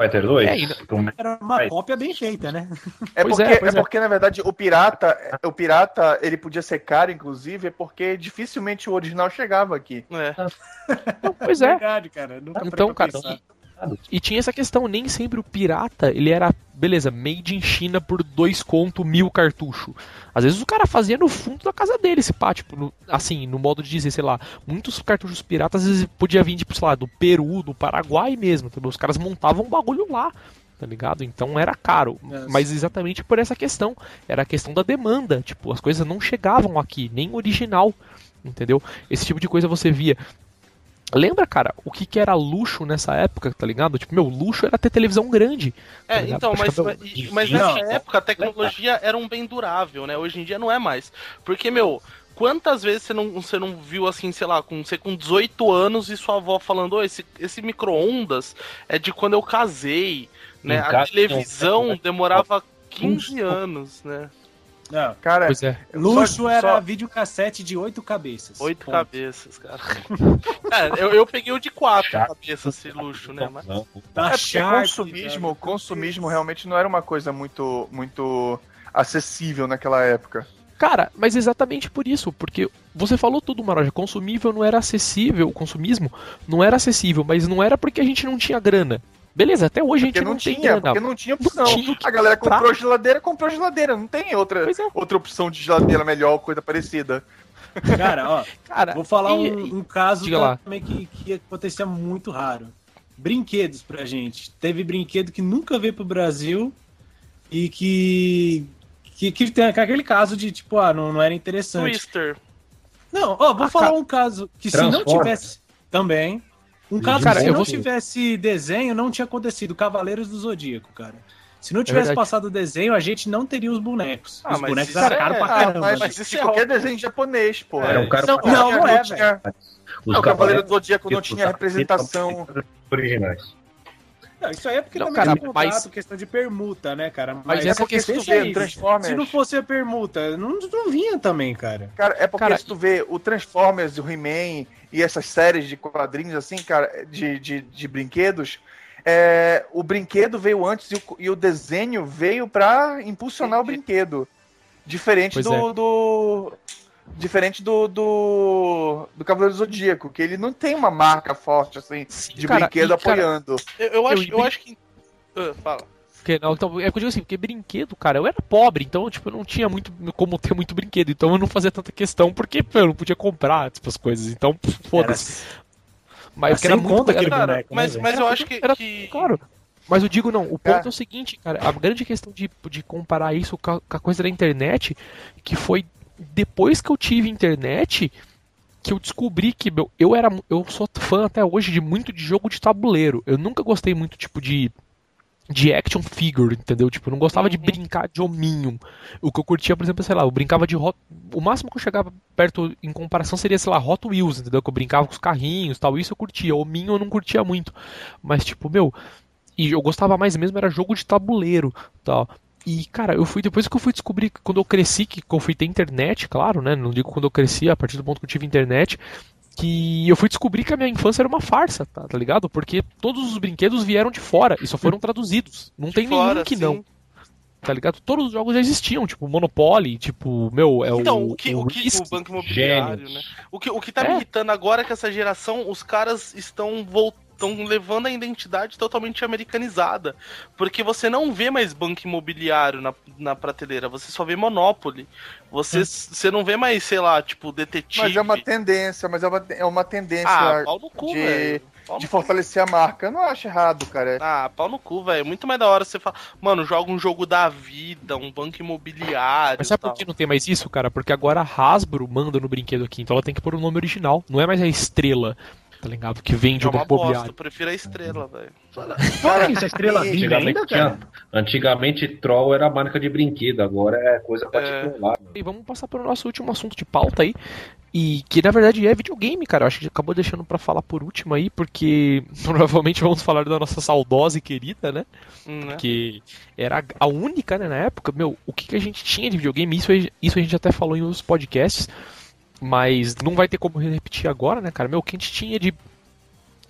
Fighter 2? É, e Como- Era uma cópia bem feita, né? É porque, é, é, é. porque, na verdade, o pirata, o pirata, ele podia ser caro, inclusive, é porque dificilmente o original chegava aqui. É. Não, pois é. Verdade, cara. Então, pra cara, pensar. E tinha essa questão, nem sempre o pirata, ele era, beleza, made in China por dois conto, mil cartucho. Às vezes o cara fazia no fundo da casa dele esse pá, tipo, no- assim, no modo de dizer, sei lá, muitos cartuchos piratas às vezes podia vir, tipo, sei lá, do Peru, do Paraguai mesmo, entendeu? Os caras montavam um bagulho lá, tá ligado? Então era caro. Mas exatamente por essa questão, era a questão da demanda, tipo, as coisas não chegavam aqui, nem original, entendeu? Esse tipo de coisa você via. Lembra, cara, o que, que era luxo nessa época, tá ligado? Tipo, meu, luxo era ter televisão grande. É, tá ligado? então, mas, mas, mas não, nessa época a tecnologia era um bem durável, né? Hoje em dia não é mais. Porque, meu, quantas vezes você não, você não viu assim, sei lá, com, você com 18 anos e sua avó falando, "Ô, esse, esse micro-ondas é de quando eu casei, né? Em A televisão não. demorava 15 anos, né? Não. Cara, Pois é. Luxo só- era só- videocassete de oito cabeças. Oito Ponto. cabeças, cara. é, eu, eu peguei o de quatro Chato. cabeças, esse luxo, né? Mas, Da É porque Sharp, consumismo, cara. consumismo realmente não era uma coisa muito, muito acessível naquela época. Cara, mas exatamente por isso, porque você falou tudo, Maroja, consumível não era acessível, o consumismo não era acessível, mas não era porque a gente não tinha grana. Beleza, até hoje a gente Porque não, não tem tinha, grana. porque não tinha Não opção. tinha o que A galera comprou comprar. geladeira, comprou geladeira. Não tem outra, é. outra opção de geladeira melhor, coisa parecida. Cara, ó, Cara, vou falar e- um, um caso também que, que acontecia muito raro. Brinquedos pra gente. Teve brinquedo que nunca veio pro Brasil e que. Que, que tem aquele caso de, tipo, ah, não, não era interessante. Twister. Não, ó, vou Ah, falar um caso que se não tivesse. Também. Um caso Cara, que se eu não vou- tivesse desenho, não tinha acontecido. Cavaleiros do Zodíaco, cara. Se não tivesse verdade. passado o desenho, a gente não teria os bonecos. Ah, os mas bonecos eram é- caros pra ah, caramba. mas, mas isso é qualquer desenho japonês, pô. Era um cara Não, pra não, não é, tinha, não, o Cavaleiro do Zodíaco não tinha representação. originais. Não, isso aí é porque Não, também cara, tem contrato, mas- questão de permuta, né, cara? Mas, Mas é essa porque questão se, tu vê Transformers- se não fosse a permuta, não, não vinha também, cara. Cara, é porque Cara, se tu vê o Transformers, o He-Man e essas séries de quadrinhos, assim, cara, de, de, de brinquedos, é, o brinquedo veio antes e o, e o desenho veio pra impulsionar o brinquedo. Diferente do, é. do. Diferente do, do. do Cavaleiro do Zodíaco, que ele não tem uma marca forte, assim, de Cara, brinquedo e, cara, apoiando. Eu, eu acho, Eu- eu acho que. Ah, fala. Porque, não, então, é o que eu digo assim, porque brinquedo, cara, eu era pobre, então, tipo, eu não tinha muito como ter muito brinquedo, então eu não fazia tanta questão, porque pô, eu não podia comprar, tipo, as coisas, então, foda-se. Mas porque sem era muito aquele Cara, boneco, né, mas, velho? mas eu acho que. era que- Claro. Mas eu digo não, o ponto Cara. é o seguinte, cara, a grande questão de, de comparar isso com a, com a coisa da internet, que foi depois que eu tive internet que eu descobri que meu, eu era eu sou fã até hoje de muito de jogo de tabuleiro. Eu nunca gostei muito tipo de de action figure, entendeu? Tipo, eu não gostava de Uhum. brincar de hominho. O que eu curtia, por exemplo, sei lá, eu brincava de Hot... O máximo que eu chegava perto em comparação seria, sei lá, Hot Wheels, entendeu? Que eu brincava com os carrinhos tal. Isso eu curtia. Hominho eu não curtia muito. Mas, tipo, meu. E eu gostava mais mesmo era jogo de tabuleiro tal. E, cara, eu fui depois que eu fui descobrir, quando eu cresci, que eu fui ter internet, claro, né? Não digo quando eu cresci, a partir do ponto que eu tive internet, que eu fui descobrir que a minha infância era uma farsa, tá, tá ligado? Porque todos os brinquedos vieram de fora e só foram traduzidos. Não tem fora, nenhum que sim. não, tá ligado? Todos os jogos já existiam, tipo Monopoly, tipo, meu, é Então, o, o que o o, que, o Banco Imobiliário, Gênios. né? O que, o que tá É. me irritando agora é que essa geração, os caras estão voltando. Estão levando a identidade totalmente americanizada. Porque você não vê mais banco imobiliário na, na prateleira, você só vê Monopoly. Você, É. você não vê mais, sei lá, tipo, detetive. Mas é uma tendência, mas é uma, é uma tendência Ah, pau no cu, de- velho. Pau de no cu. fortalecer a marca. Eu não acho errado, cara. Ah, pau no cu, velho. Muito mais da hora você falar, mano, joga um jogo da vida, um banco imobiliário. Mas sabe tal. por que não tem mais isso, cara? Porque agora a Hasbro manda no brinquedo aqui, então ela tem que pôr o nome original. Não é mais a estrela, tá ligado? Que vende É o uma bosta, eu prefiro a estrela, velho. Cara, isso é estrela e- Antigamente, ainda, cara? antigamente Troll era marca de brinquedo, agora é coisa É. particular. E vamos passar para o nosso último assunto de pauta aí. E que na verdade é videogame, cara. Eu acho que acabou deixando pra falar por último aí, porque provavelmente vamos falar da nossa saudosa e querida, né? Hum, né? Que era a única, né, na época. Meu, o que, que a gente tinha de videogame? Isso, a- isso a gente até falou em outros podcasts, mas não vai ter como repetir agora, né, cara? Meu, o que a gente tinha de,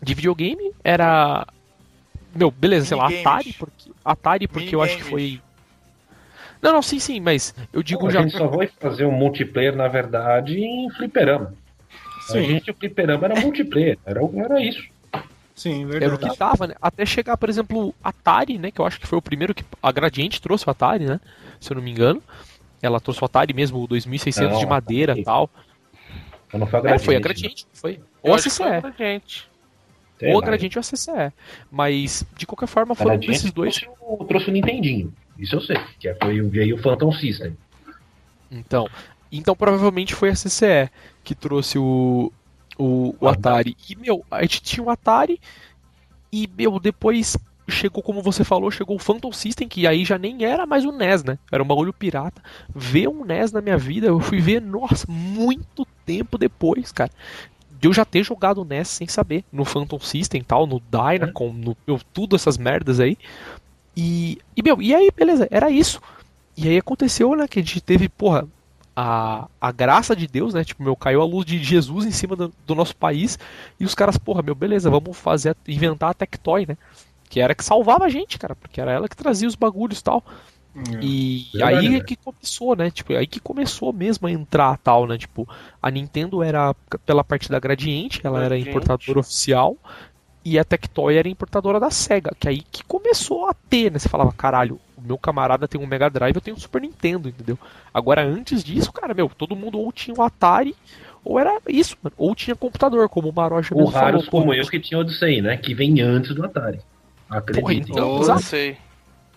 de videogame era. Meu, beleza, sei lá. Atari, porque, Atari, porque eu acho que foi. Não, não, sim, sim, mas eu digo a já. gente só vai fazer um multiplayer, na verdade, em fliperama. A Sim. gente, o fliperama era multiplayer, era, era isso. Sim, Era o verdade. que tava, né? Até chegar, por exemplo, Atari, né? Que eu acho que foi o primeiro que. A Gradiente trouxe o Atari, né? Se eu não me engano. Ela trouxe o Atari mesmo, o 2600 Não, de madeira e tal. Então não foi a É, foi a Gradiente, Gradiente, foi. Ou a acho que foi CCE. pra gente. sei Ou a. Gradiente ou a CCE. Mas, de qualquer forma, A foram Gradiente desses dois. Trouxe o, trouxe o Nintendinho. Isso eu sei. Que foi o veio o Phantom System. Então, então provavelmente foi a CCE que trouxe o, o, o Atari. E, meu, a gente tinha o Atari e, meu, depois chegou, como você falou, chegou o Phantom System, que aí já nem era mais o NES, né? Era um bagulho pirata. Ver um NES na minha vida, eu fui ver, nossa, muito tempo depois, cara. De eu já ter jogado o NES sem saber, no Phantom System e tal, no Dynacon, no meu, tudo essas merdas aí. E, e, meu, e aí, beleza, era isso. E aí aconteceu, né, que a gente teve, porra, a, a graça de Deus, né? Tipo, meu, caiu a luz de Jesus em cima do, do nosso país. E os caras, porra, meu, beleza, vamos fazer, inventar a Tectoy, né? Que era que salvava a gente, cara, porque era ela que trazia os bagulhos e tal. E Verdade, aí é velho. que começou, né? Tipo, aí que começou mesmo a entrar tal, né? Tipo, a Nintendo era pela parte da Gradiente, ela era Gradiente. importadora oficial. E a Tectoy era importadora da SEGA, que aí que começou a ter, né? Você falava, caralho, o meu camarada tem um Mega Drive, eu tenho um Super Nintendo, entendeu? Agora, antes disso, cara, meu, todo mundo ou tinha um Atari, ou era isso, mano. Ou tinha computador, como o Maroja Ou mesmo falou. raros como eu que tinha Odyssey, né? Que vem antes do Atari. Acredite. então, Eu sei.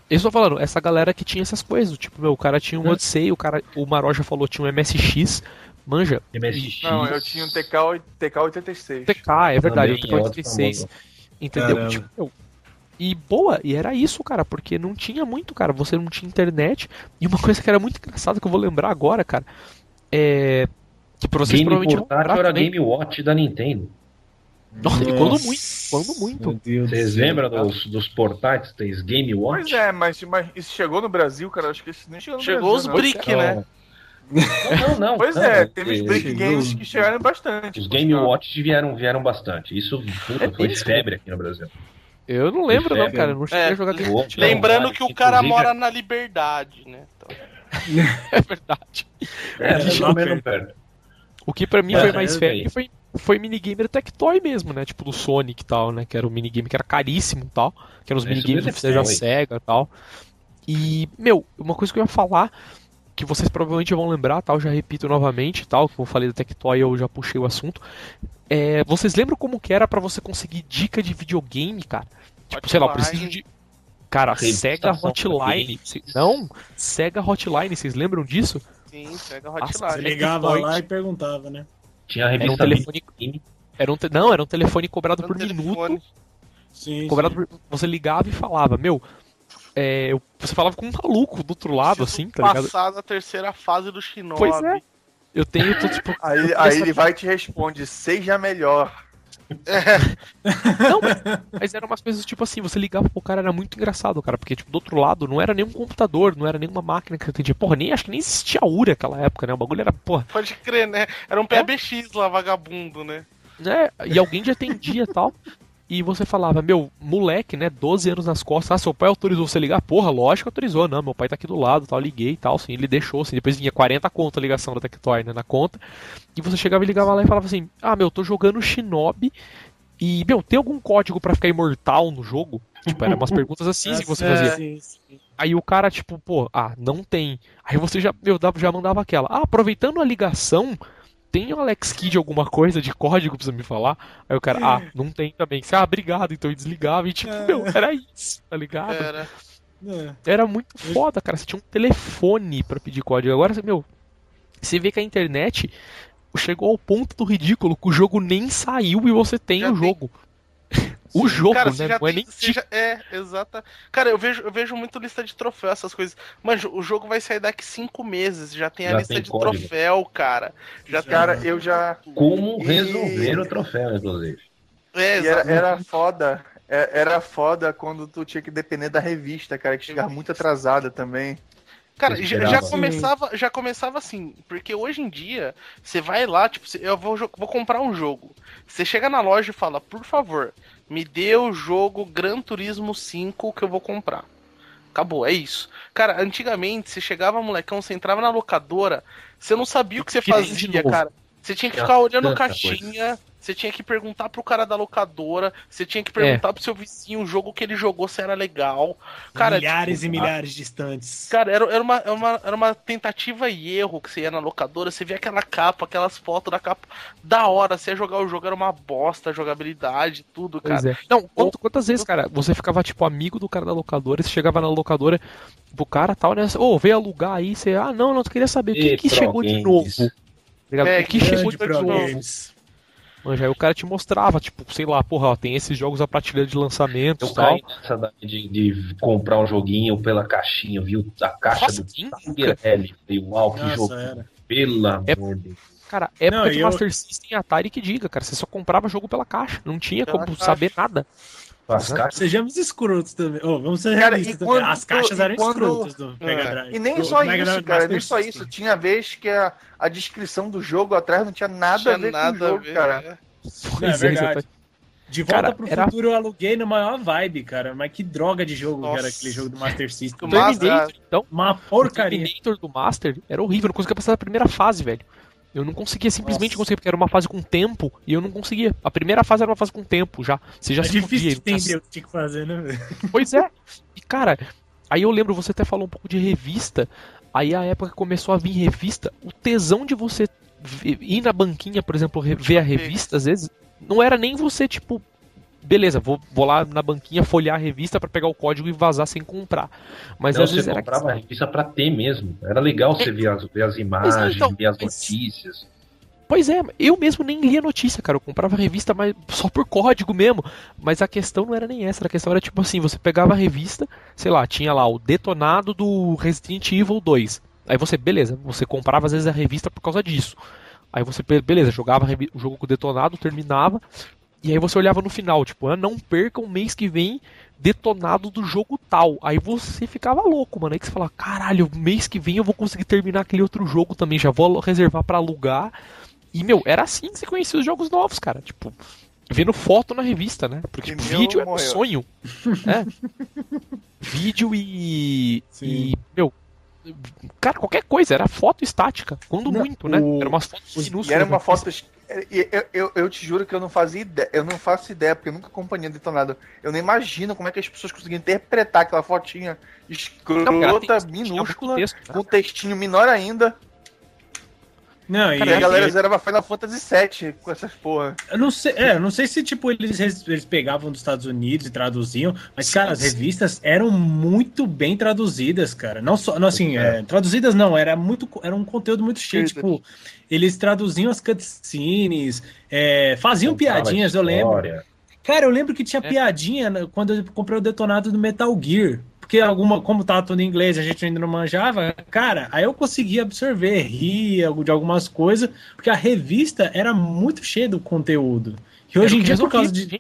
Eu estou falando, essa galera que tinha essas coisas, tipo, meu, o cara tinha um Hum. Odyssey, o cara, o Maroja falou tinha um MSX, manja, MSX. Não, eu tinha um TK, TK86. TK, é verdade, o Também é outro TK86, famoso. entendeu? Tipo, meu, e boa, e era isso, cara, porque não tinha muito, cara, você não tinha internet, e uma coisa que era muito engraçada que eu vou lembrar agora, cara, é que pra vocês Game provavelmente portátil era também. Game Watch da Nintendo. Nossa, e quando muito, quando muito. Meu Deus do Vocês lembram dos, dos portáteis Game Watch? Pois é, mas, mas isso chegou no Brasil, cara. Acho que isso nem chegou no Chegou Brasil. os não. brick, né? Não, não, não. Pois não, é, é, teve os é, Brick chegou- Games que chegaram bastante. Os Game. Watch vieram, vieram bastante. Isso puta, É foi mesmo? febre aqui no Brasil. Eu não lembro, não, cara. Eu não cheguei É, a jogar Game Boa, Lembrando que o cara inclusive, mora na liberdade, né? Então, É verdade. É, É, mais ou menos perto. O que pra mim É, foi mais eu febre foi, foi minigame Tectoy mesmo, né? Tipo do Sonic e tal, né? Que era o minigame que era caríssimo e tal. Que eram os É, minigames oficiais da. SEGA e tal. E, meu, uma coisa que eu ia falar, que vocês provavelmente vão lembrar, tal, já repito novamente, tal, que eu falei da Tectoy eu já puxei o assunto. É, vocês lembram como que era pra você conseguir dica de videogame, cara? Tipo, sei lá, eu Hotline. preciso de. Cara, Sega Hotline. Não, Sega Hotline, vocês lembram disso? sim, pega Nossa, Você hotline. ligava Tectoy. lá e perguntava, né? Tinha a Era um revista telefone. Era um te- Não, era um telefone cobrado No por telefone. minuto. Sim. Cobrado por... Você ligava e falava, meu. é, eu- Você falava com um maluco do outro lado, assim, tá ligado? Passado a terceira fase do Shinobi. Pois é. Eu tenho, tô, tipo. Aí, aí essa- ele vai e te responde, seja melhor. Não, mas, mas eram umas coisas tipo assim, você ligava pro cara, era muito engraçado, cara, porque tipo, do outro lado não era nenhum computador, não era nenhuma máquina que você entendia. Porra, nem acho que nem existia a URA naquela época, né? O bagulho era, porra, Pode crer, né? Era um PBX lá, vagabundo, né? né? E alguém já atendia e tal. E você falava, meu, moleque, né, 12 anos nas costas, ah, seu pai autorizou você ligar? Porra, lógico que autorizou, não, meu pai tá aqui do lado, tal, liguei e tal, assim, ele deixou, assim, depois vinha 40 conto a ligação da Tectoy, né, na conta, e você chegava e ligava lá e falava assim, ah, meu, tô jogando Shinobi, e, meu, tem algum código pra ficar imortal no jogo? Tipo, eram umas perguntas assim que você É, fazia. sim, sim. Aí o cara, tipo, pô, ah, não tem. Aí você já, meu, já mandava aquela. Ah, aproveitando a ligação, tem o Alex Kidd alguma coisa de código pra você me falar? Aí o cara, ah, não tem também. Você, ah, obrigado. Então eu desligava e, tipo, meu, era isso, tá ligado? Era. É. Era muito foda, cara. Você tinha um telefone pra pedir código. Agora, meu, você vê que a internet chegou ao ponto do ridículo que o jogo nem saiu e você tem Já o tem. O jogo, Cara, né? já Não é tem, nem já- É, exata. Cara, eu vejo, eu vejo muito lista de troféu, essas coisas. Mano, o jogo vai sair daqui cinco meses. Já tem a Já lista tem de código. troféu, cara. Já tem. Cara, eu já. Como E- resolver o troféu, inclusive. É, E era, era foda. é- Era foda quando tu tinha que depender da revista, cara, que chegava muito atrasada também. Cara, já, já começava, já começava assim, porque hoje em dia, você vai lá, tipo, eu vou, vou comprar um jogo. Você chega na loja e fala, por favor, me dê o jogo Gran Turismo 5 que eu vou comprar. Acabou, é isso. Cara, antigamente, você chegava, molecão, você entrava na locadora, você não sabia o que você Que fazia, cara. Você tinha que Tinha ficar olhando tanta caixinha, você tinha que perguntar pro cara da locadora, você tinha que perguntar pro seu vizinho o jogo que ele jogou se era legal. Cara, milhares tipo, e milhares distantes. Cara, era, era, uma, era, uma, era uma tentativa e erro que você ia na locadora, você via aquela capa, aquelas fotos da capa da hora, você ia jogar o jogo, era uma bosta, a jogabilidade, tudo, cara. Pois é. Não, quanto- quantas vezes, cara, você ficava, tipo, amigo do cara da locadora, você chegava na locadora, pro cara tal, né? Ô, veio alugar aí, você, ah, não, não, tu queria saber o que, que chegou de novo. Ligado? É, o que grande chegou de Pro novo. Games. Manja, aí o cara te mostrava, tipo, sei lá, porra, ó, tem esses jogos a prateleira de lançamento Eu e tal. caí nessa daí de, de comprar um joguinho pela caixinha, viu? A caixa Nossa, do Tiger L. Uau, que Nossa, jogo. era. Pelo É- amor de Deus. Cara, época Não, de e eu- Master System e Atari que diga, cara, você só comprava jogo pela caixa, não tinha Pela como caixa. saber nada. As caixas. Sejamos escrotos também. Ô, vamos ser Cara, realistas e também. quando- As caixas eram quando- escrotas do Mega É. Drive. E nem Do só Mega isso, Drive cara, nem só isso. Tinha vez que a, a descrição do jogo atrás não tinha nada Tinha a ver nada com o jogo, ver, cara. é. Pois é verdade. exatamente. De volta Cara, pro era- futuro eu aluguei no maior vibe, cara. Mas que droga de jogo que era Nossa. aquele jogo do Master System. O Terminator, então, Uma o porcaria. Terminator do Master era horrível, eu não conseguia passar da primeira fase, velho. Eu não conseguia simplesmente Nossa. conseguir, porque era uma fase com tempo e eu não conseguia. A primeira fase era uma fase com tempo já. Você já É se difícil tinha entender o que tinha que fazer, né? Pois é. E cara, aí eu lembro, você até falou um pouco de revista. Aí a época que começou a vir revista, o tesão de você ir na banquinha, por exemplo, ver a revista, às vezes, não era nem você, tipo, beleza, vou, vou lá na banquinha folhear a revista pra pegar o código e vazar sem comprar. Mas Não, às você vezes era. comprava a revista pra ter mesmo. Era legal você ver as, ver as imagens, então, ver as mas- notícias. Pois é, eu mesmo nem lia notícia, cara. Eu comprava a revista mas só por código mesmo. Mas a questão não era nem essa. A questão era tipo assim: você pegava a revista, sei lá, tinha lá o detonado do Resident Evil 2. Aí você, beleza, você comprava às vezes a revista por causa disso. Aí você, be- beleza, jogava o jogo com o detonado, terminava. E aí você olhava no final, tipo, ah, não percam mês que vem detonado do jogo tal. Aí você ficava louco, mano. Aí que você fala, caralho, mês que vem eu vou conseguir terminar aquele outro jogo também, já vou reservar para alugar. E, meu, era assim que você conhecia os jogos novos, cara. Tipo, vendo foto na revista, né? Porque tipo, vídeo é um sonho. é. vídeo e. Sim. E, meu. Cara, qualquer coisa, era foto estática. Quando Não, muito, né? o- Era umas fotos E minúsculas. era uma né? foto. Eu, eu, eu, te juro que eu não fazia ideia. Eu não faço ideia, porque eu nunca acompanhei detonado. Eu não imagino como é que as pessoas conseguiam interpretar aquela fotinha escrota, Não, muito minúscula, texto, né? com um textinho menor ainda. Não, Cara, e a galera zerava Final Fantasy VII com essas porra. Eu não sei, é, eu não sei se tipo eles, eles pegavam dos Estados Unidos e traduziam, mas cara, as revistas eram muito bem traduzidas, cara. Não só, não assim, é, traduzidas não, era muito, era um conteúdo muito cheio, tipo, eles traduziam as cutscenes, é, faziam Contava piadinhas, eu lembro. Cara, eu lembro que tinha É. piadinha né, quando eu comprei o detonado do Metal Gear. Porque alguma, como tava tudo em inglês, a gente ainda não manjava, cara, aí eu conseguia absorver, ria de algumas coisas, porque a revista era muito cheia do conteúdo. E hoje em dia, por causa de.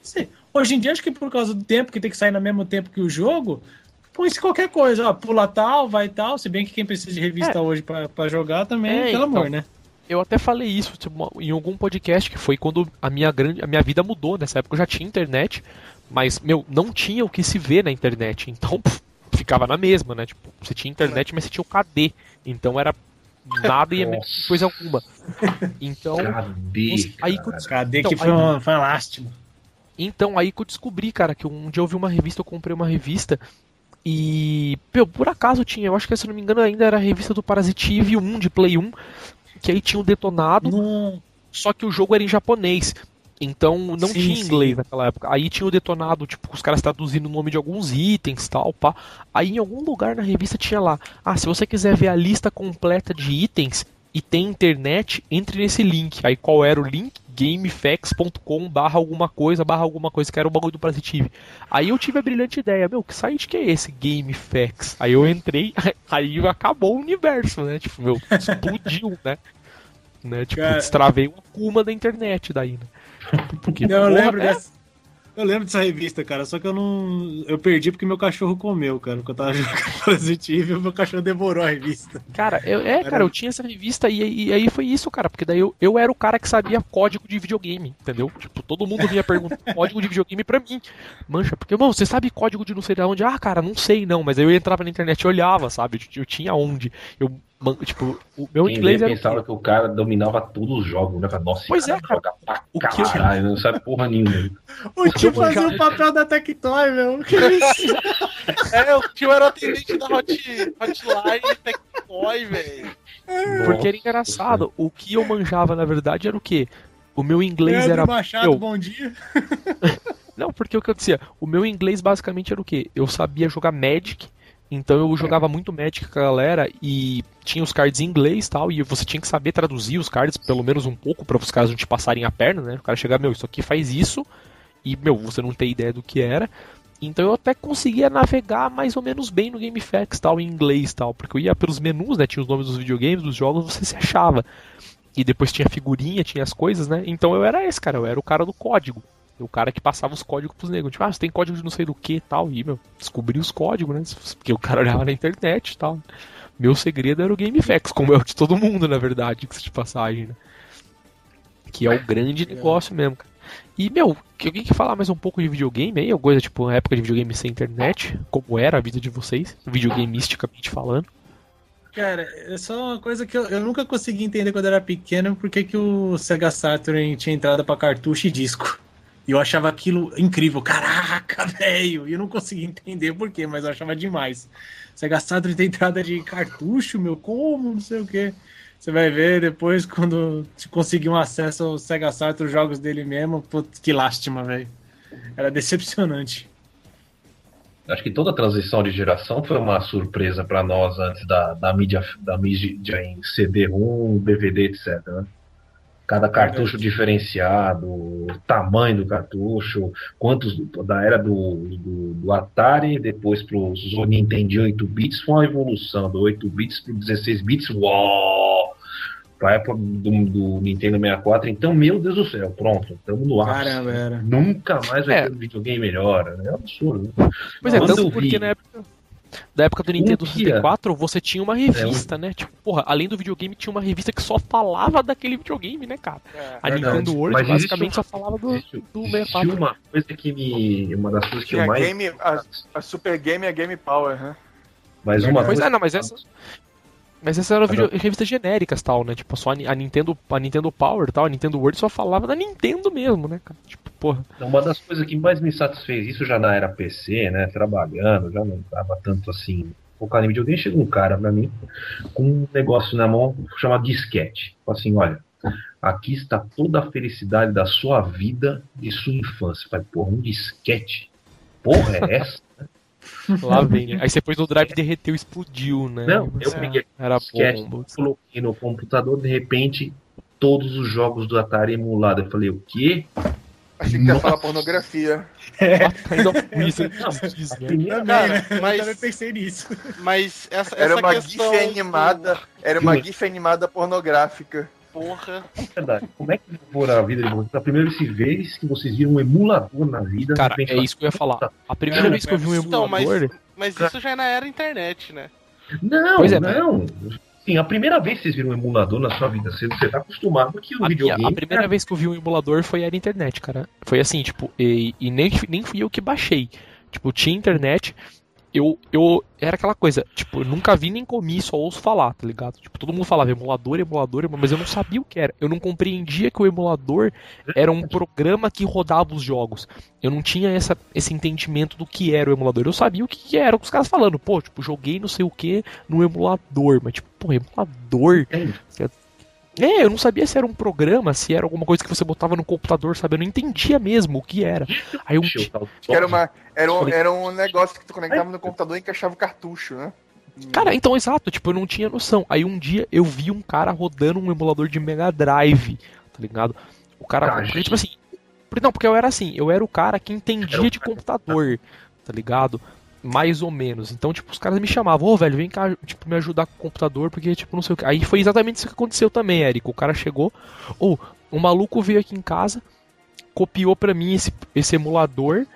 Sim, Hoje em dia, acho que por causa do tempo, que tem que sair no mesmo tempo que o jogo, põe-se qualquer coisa, ó, pula tal, vai tal, se bem que quem precisa de revista hoje pra, pra jogar também, É, pelo então. amor, né? Eu até falei isso tipo, em algum podcast que foi quando a minha grande, a minha vida mudou. Nessa época eu já tinha internet, mas meu, não tinha o que se ver na internet. Então pff, ficava na mesma, né? Tipo, você tinha internet, mas você tinha o KD. Então era nada e Nossa. coisa alguma. Então, Cadê? aí? Cadê Então, que foi aí- uma, foi uma lástima. Então, aí que eu descobri, cara, que um dia eu vi uma revista, eu comprei uma revista e, meu, por acaso tinha, eu acho que se eu não me engano ainda era a revista do Parasitive 1 de Play 1, que aí tinha o detonado, Não. só que o jogo era em japonês. Então não Sim, tinha sim. inglês naquela época. Aí tinha o detonado, tipo, os caras traduzindo o nome de alguns itens tal, pá. Aí em algum lugar na revista tinha lá, ah, se você quiser ver a lista completa de itens e tem internet, entre nesse link. Aí qual era o link? gamefax.com barra alguma coisa, barra alguma coisa, que era o bagulho do Parasitive. Aí eu tive a brilhante ideia, meu, que site que é esse? Gamefax. Aí eu entrei, aí acabou o universo, né? Tipo, meu, explodiu, né? né? Tipo, Cara- destravei uma Kuma da internet daí, né? Porque, eu lembro é, dessa. Eu lembro dessa revista, cara, só que eu não. Eu perdi porque meu cachorro comeu, cara. Porque eu tava jogando Parasitive e o meu cachorro devorou a revista. Cara, eu, é, cara, eu tinha essa revista e, e aí foi isso, cara, porque daí eu, eu era o cara que sabia código de videogame, entendeu? Tipo, todo mundo vinha perguntar código de videogame pra mim. Mancha, porque, mano, você sabe código de não sei de onde? Ah, cara, não sei não, mas aí eu entrava na internet e olhava, sabe? Eu, eu tinha onde. Eu, tipo, o meu Quem inglês era. pensava que o cara dominava todos os jogos, né? Nossa, Pois é, cara. joga pra O que não sabe porra nenhuma. O tio eu fazia o papel da Tectoy, meu. Que isso? É, o tio era o atendente da hot, Hotline Tectoy, velho. Porque era engraçado. O que eu manjava, na verdade, era o quê? O meu inglês Leandro era. Machado, eu- bom dia. Não, porque o que eu dizia, o meu inglês basicamente era o quê? Eu sabia jogar Magic, então eu jogava muito Magic com a galera e tinha os cards em inglês tal, e você tinha que saber traduzir os cards pelo menos um pouco para os caras não te passarem a perna, né? O cara chegar, meu, isso aqui faz isso, e, meu, você não tem ideia do que era. Então eu até conseguia navegar mais ou menos bem no GameFAQs tal, em inglês tal, porque eu ia pelos menus, né? Tinha os nomes dos videogames, dos jogos, você se achava. E depois tinha figurinha, tinha as coisas, né? Então eu era esse, cara, eu era o cara do código. O cara que passava os códigos pros negros. Tipo, ah, você tem código de não sei do que e tal. E, meu, descobri os códigos, né? Porque o cara olhava na internet e tal. Meu segredo era o GameFAQs, como é o de todo mundo, na verdade, que de passagem, né? Que é o grande negócio mesmo, cara. E, meu, que alguém quer falar mais um pouco de videogame aí? Alguma coisa, tipo, uma época de videogame sem internet? Como era a vida de vocês? Videogamisticamente falando. Cara, é só uma coisa que eu, eu nunca consegui entender quando era pequeno, porque que o Sega Saturn tinha entrada pra cartucho e disco. E eu achava aquilo incrível. Caraca, velho! E eu não conseguia entender por quê, mas eu achava demais. Sega Saturn tem entrada de cartucho, meu, como? Não sei o quê. Você vai ver depois quando conseguir um acesso ao Sega Saturn, os jogos dele mesmo. Putz, que lástima, velho. Era decepcionante. Acho que toda transição de geração foi uma surpresa pra nós antes da, da mídia da mídia em CD-ROM, DVD, etc. né? Cada cartucho diferenciado, o tamanho do cartucho, quantos da era do, do, do Atari, depois para os Nintendo 8 bits, foi uma evolução do 8 bits para 16 bits. Uau! pra época do, do Nintendo 64, então, meu Deus do céu, pronto, estamos no ar. Nunca mais vai É. ter um videogame melhor. né? É um absurdo. né? Pois é, Quando tanto eu porque vi- na época, da época do Nintendo dia- 64 você tinha uma revista, né? Tipo, porra, além do videogame tinha uma revista que só falava daquele videogame, né, cara? É. A Verdade. Nintendo World Mas basicamente só falava do, Existe, do existe 64. uma coisa que me. Uma das coisas que eu mais. game, a, a Super Game e a Game Power, né? Mas uma Pois coisa. é, não, mas essa. Mas essas eram revistas genéricas tal, né? Tipo, só a, Ni- a Nintendo, a Nintendo Power tal, a Nintendo World só falava da Nintendo mesmo, né, cara? Tipo, porra. Uma das coisas que mais me satisfez, isso já na era PC, né? Trabalhando, já não tava tanto assim. Focado em videogame, chega um cara pra mim com um negócio na mão chamado disquete. Fala assim: olha, aqui está toda a felicidade da sua vida e sua infância. Falei, porra, um disquete? Porra, é essa? Lá vem. né? Aí você pôs no drive derreteu, explodiu, né? Não, eu Mas, peguei Era disquete, bom. coloquei no computador, de repente, todos os jogos do Atari emulados. Eu falei, o quê? Achei que ia falar pornografia. Não, diz, né? Cara, né? mas- Eu também pensei nisso. Mas essa, Era essa uma questão GIF animada. Era uma Juro. GIF animada pornográfica. Porra. verdade. Como é que for a vida de vocês? A primeira vez que vocês viram um emulador na vida, Cara, é isso que eu ia falar. A primeira Cara, vez que eu vi um Então, mas, emulador. mas isso já é na era internet, né? Não, Pois é, não. Sim, a primeira vez que vocês viram um emulador na sua vida, você, você tá acostumado que o A, minha- videogame. a primeira vez que eu vi um emulador foi era internet, cara. Foi assim, tipo, e, e nem, nem fui eu que baixei. Tipo, tinha internet, eu, eu. Era aquela coisa, tipo, eu nunca vi nem comi, só ouço falar, tá ligado? Tipo, todo mundo falava emulador, emulador, mas eu não sabia o que era. Eu não compreendia que o emulador era um programa que rodava os jogos. Eu não tinha essa, esse entendimento do que era o emulador. Eu sabia o que que era, os caras falando, pô, tipo, joguei não sei o que no emulador, mas tipo, pô, emulador. Entende? É, eu não sabia se era um programa, se era alguma coisa que você botava no computador, sabe? Eu não entendia mesmo o que era. Aí um era, uma, era, um, era um negócio que tu conectava no computador e encaixava o cartucho, né? Cara, então, exato, tipo, eu não tinha noção. Aí um dia eu vi um cara rodando um emulador de Mega Drive, tá ligado? O cara, porque, gente. tipo assim, não, porque eu era assim, eu era o cara que entendia de computador, tá ligado? Mais ou menos. Então, tipo, os caras me chamavam, ô, velho, vem cá, tipo, me ajudar com o computador, porque, tipo, não sei o que. Aí foi exatamente isso que aconteceu também, Érico. O cara chegou, ô, um maluco veio aqui em casa, copiou pra mim esse, esse emulador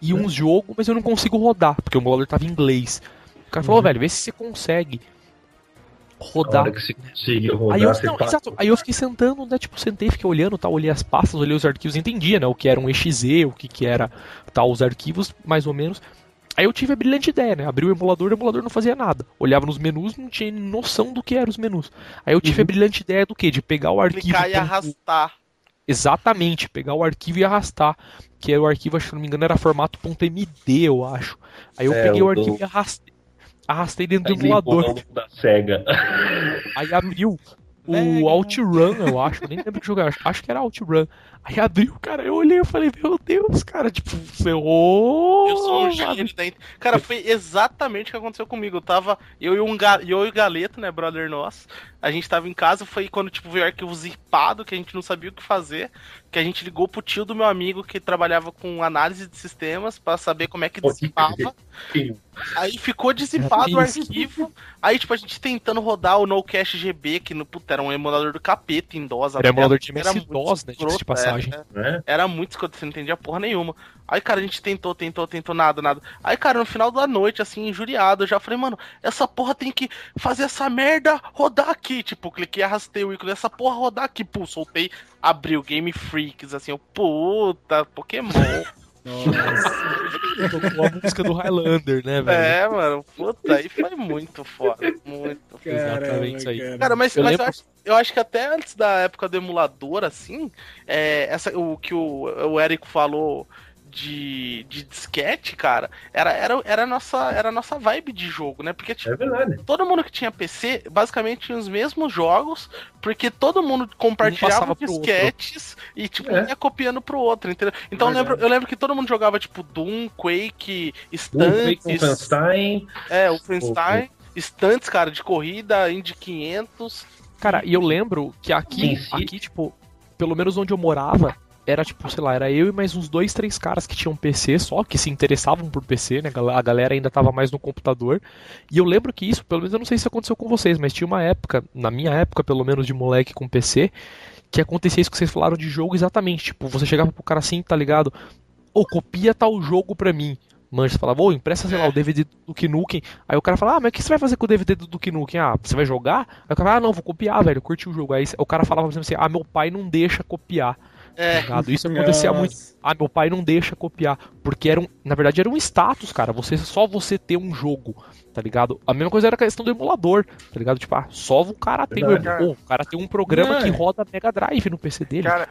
e uns jogos, mas eu não consigo rodar, porque o emulador tava em inglês. O cara falou, Uhum. velho, vê se você consegue rodar. rodar, Aí eu, não, exato, aí eu fiquei sentando, né? Tipo, sentei, fiquei olhando, tal, olhei as pastas, olhei os arquivos, entendia, né? O que era um exe, o que, que era tal, os arquivos, mais ou menos. Aí eu tive a brilhante ideia, né? Abri o emulador, o emulador não fazia nada. Olhava nos menus, não tinha noção do que eram os menus. Aí eu tive a brilhante ideia do quê? De pegar o arquivo. Clicar e com- arrastar. Exatamente, pegar o arquivo e arrastar. Que era o arquivo, acho que se não me engano, era formato .md, eu acho. Aí eu É, peguei o o arquivo e arrastei. Arrastei dentro Aí do emulador. da SEGA. Aí abriu o. OutRun, eu acho. Eu nem lembro que jogo era. Acho, acho que era OutRun. Aí abriu, cara. Eu olhei e falei, meu Deus, cara. Tipo, ferrou. Eu sou um gênio da Cara, foi exatamente o que aconteceu comigo. Eu tava. Eu e, um ga... eu e o Galeto, né, brother nosso. A gente tava em casa, foi quando tipo, veio o arquivo zipado, que a gente não sabia o que fazer. Que a gente ligou pro tio do meu amigo que trabalhava com análise de sistemas pra saber como é que dissipava. Aí ficou dissipado o arquivo. Aí, tipo, a gente tentando rodar o NoCache GB, que no, puta, era um emulador do capeta em DOS. Era emulador de Era MS-DOS, né? Diga-se de escroto, passagem. é, é. Né? Era muito escroto, você não entendia porra nenhuma. Aí, cara, a gente tentou, tentou, tentou, nada, nada. Aí, cara, no final da noite, assim, injuriado, eu já falei, mano, essa porra tem que fazer essa merda rodar aqui. Tipo, cliquei, arrastei o ícone, essa porra rodar aqui. Pô, soltei, abriu Game Freaks, assim, eu, puta, Pokémon. Tocou a música do Highlander, né, velho? é, mano, puta, aí foi muito foda, muito foda. Exatamente isso aí. cara. Cara, mas, Eu mas eu, lembro- acho, eu acho que até antes da época do emulador, assim, é, essa, o que o, o Érico falou de, de disquete, cara, era, era, era, a nossa, era a nossa vibe de jogo, né? Porque, tipo, É todo mundo que tinha PC, basicamente tinha os mesmos jogos, porque todo mundo compartilhava disquetes e, tipo, É. ia copiando pro outro, entendeu? Então eu lembro, eu lembro que todo mundo jogava, tipo, Doom, Quake, Stunts, Wolfenstein. é, o Frankenstein, Stunts, cara, de corrida, Indy 500. Cara, e eu lembro que aqui, sim. aqui, tipo, pelo menos onde eu morava, era tipo, sei lá, era eu e mais uns dois, três caras que tinham PC só, que se interessavam por PC, né? A galera ainda tava mais no computador. E eu lembro que isso, pelo menos eu não sei se aconteceu com vocês, mas tinha uma época, na minha época pelo menos de moleque com PC, que acontecia isso que vocês falaram de jogo exatamente. Tipo, você chegava pro cara assim, tá ligado? Ô, copia tal jogo pra mim. Mancha falava, ô, empresta, sei lá, o DVD do Duke. Aí o cara fala, ah, mas o que você vai fazer com o DVD do Duke? Ah, você vai jogar? Aí o cara fala, ah, não, vou copiar, velho, curti o jogo. Aí o cara falava assim, ah, meu pai não deixa copiar. É. Tá Isso acontecia Nossa. muito. Ah, meu pai não deixa copiar. Porque era um, na verdade era um status, cara. Você, só você ter um jogo, tá ligado? A mesma coisa era a questão do emulador, tá ligado? Tipo, ah, só o cara tem um, Verdade. emu- o cara tem um programa Não, que é. roda Mega Drive no PC dele. Cara,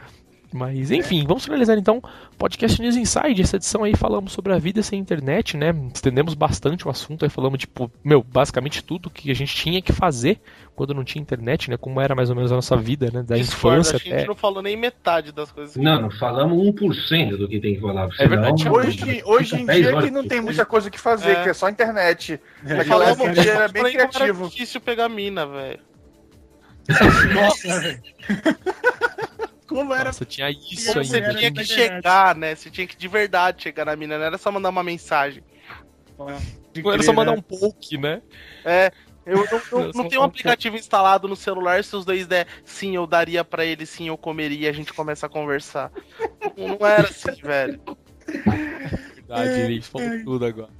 Mas enfim, vamos finalizar então podcast News Inside. Essa edição aí falamos sobre a vida sem internet, né? Estendemos bastante o assunto aí, falamos, tipo, meu, basicamente tudo que a gente tinha que fazer quando não tinha internet, né? Como era mais ou menos a nossa vida, né? Da infância a gente até. não falou nem metade das coisas. que- Não, não falamos 1% do que tem que falar. É verdade, hoje, hoje em dia horas que não tem muita coisa que fazer, É. que é só internet. Naquela Falamos, época ele era bem criativo. Era difícil pegar mina, velho. Nossa, velho. Como era? Nossa, tinha isso Como aí. você tinha que chegar, né? Você tinha que de verdade chegar na mina, não era só mandar uma mensagem. Não era só mandar um poke, né? É. Eu não, não- Não, tenho um aplicativo instalado no celular, se os dois der sim, eu daria pra ele, sim, eu comeria e a gente começa a conversar. Não era assim, velho. Verdade, ele falou tudo agora.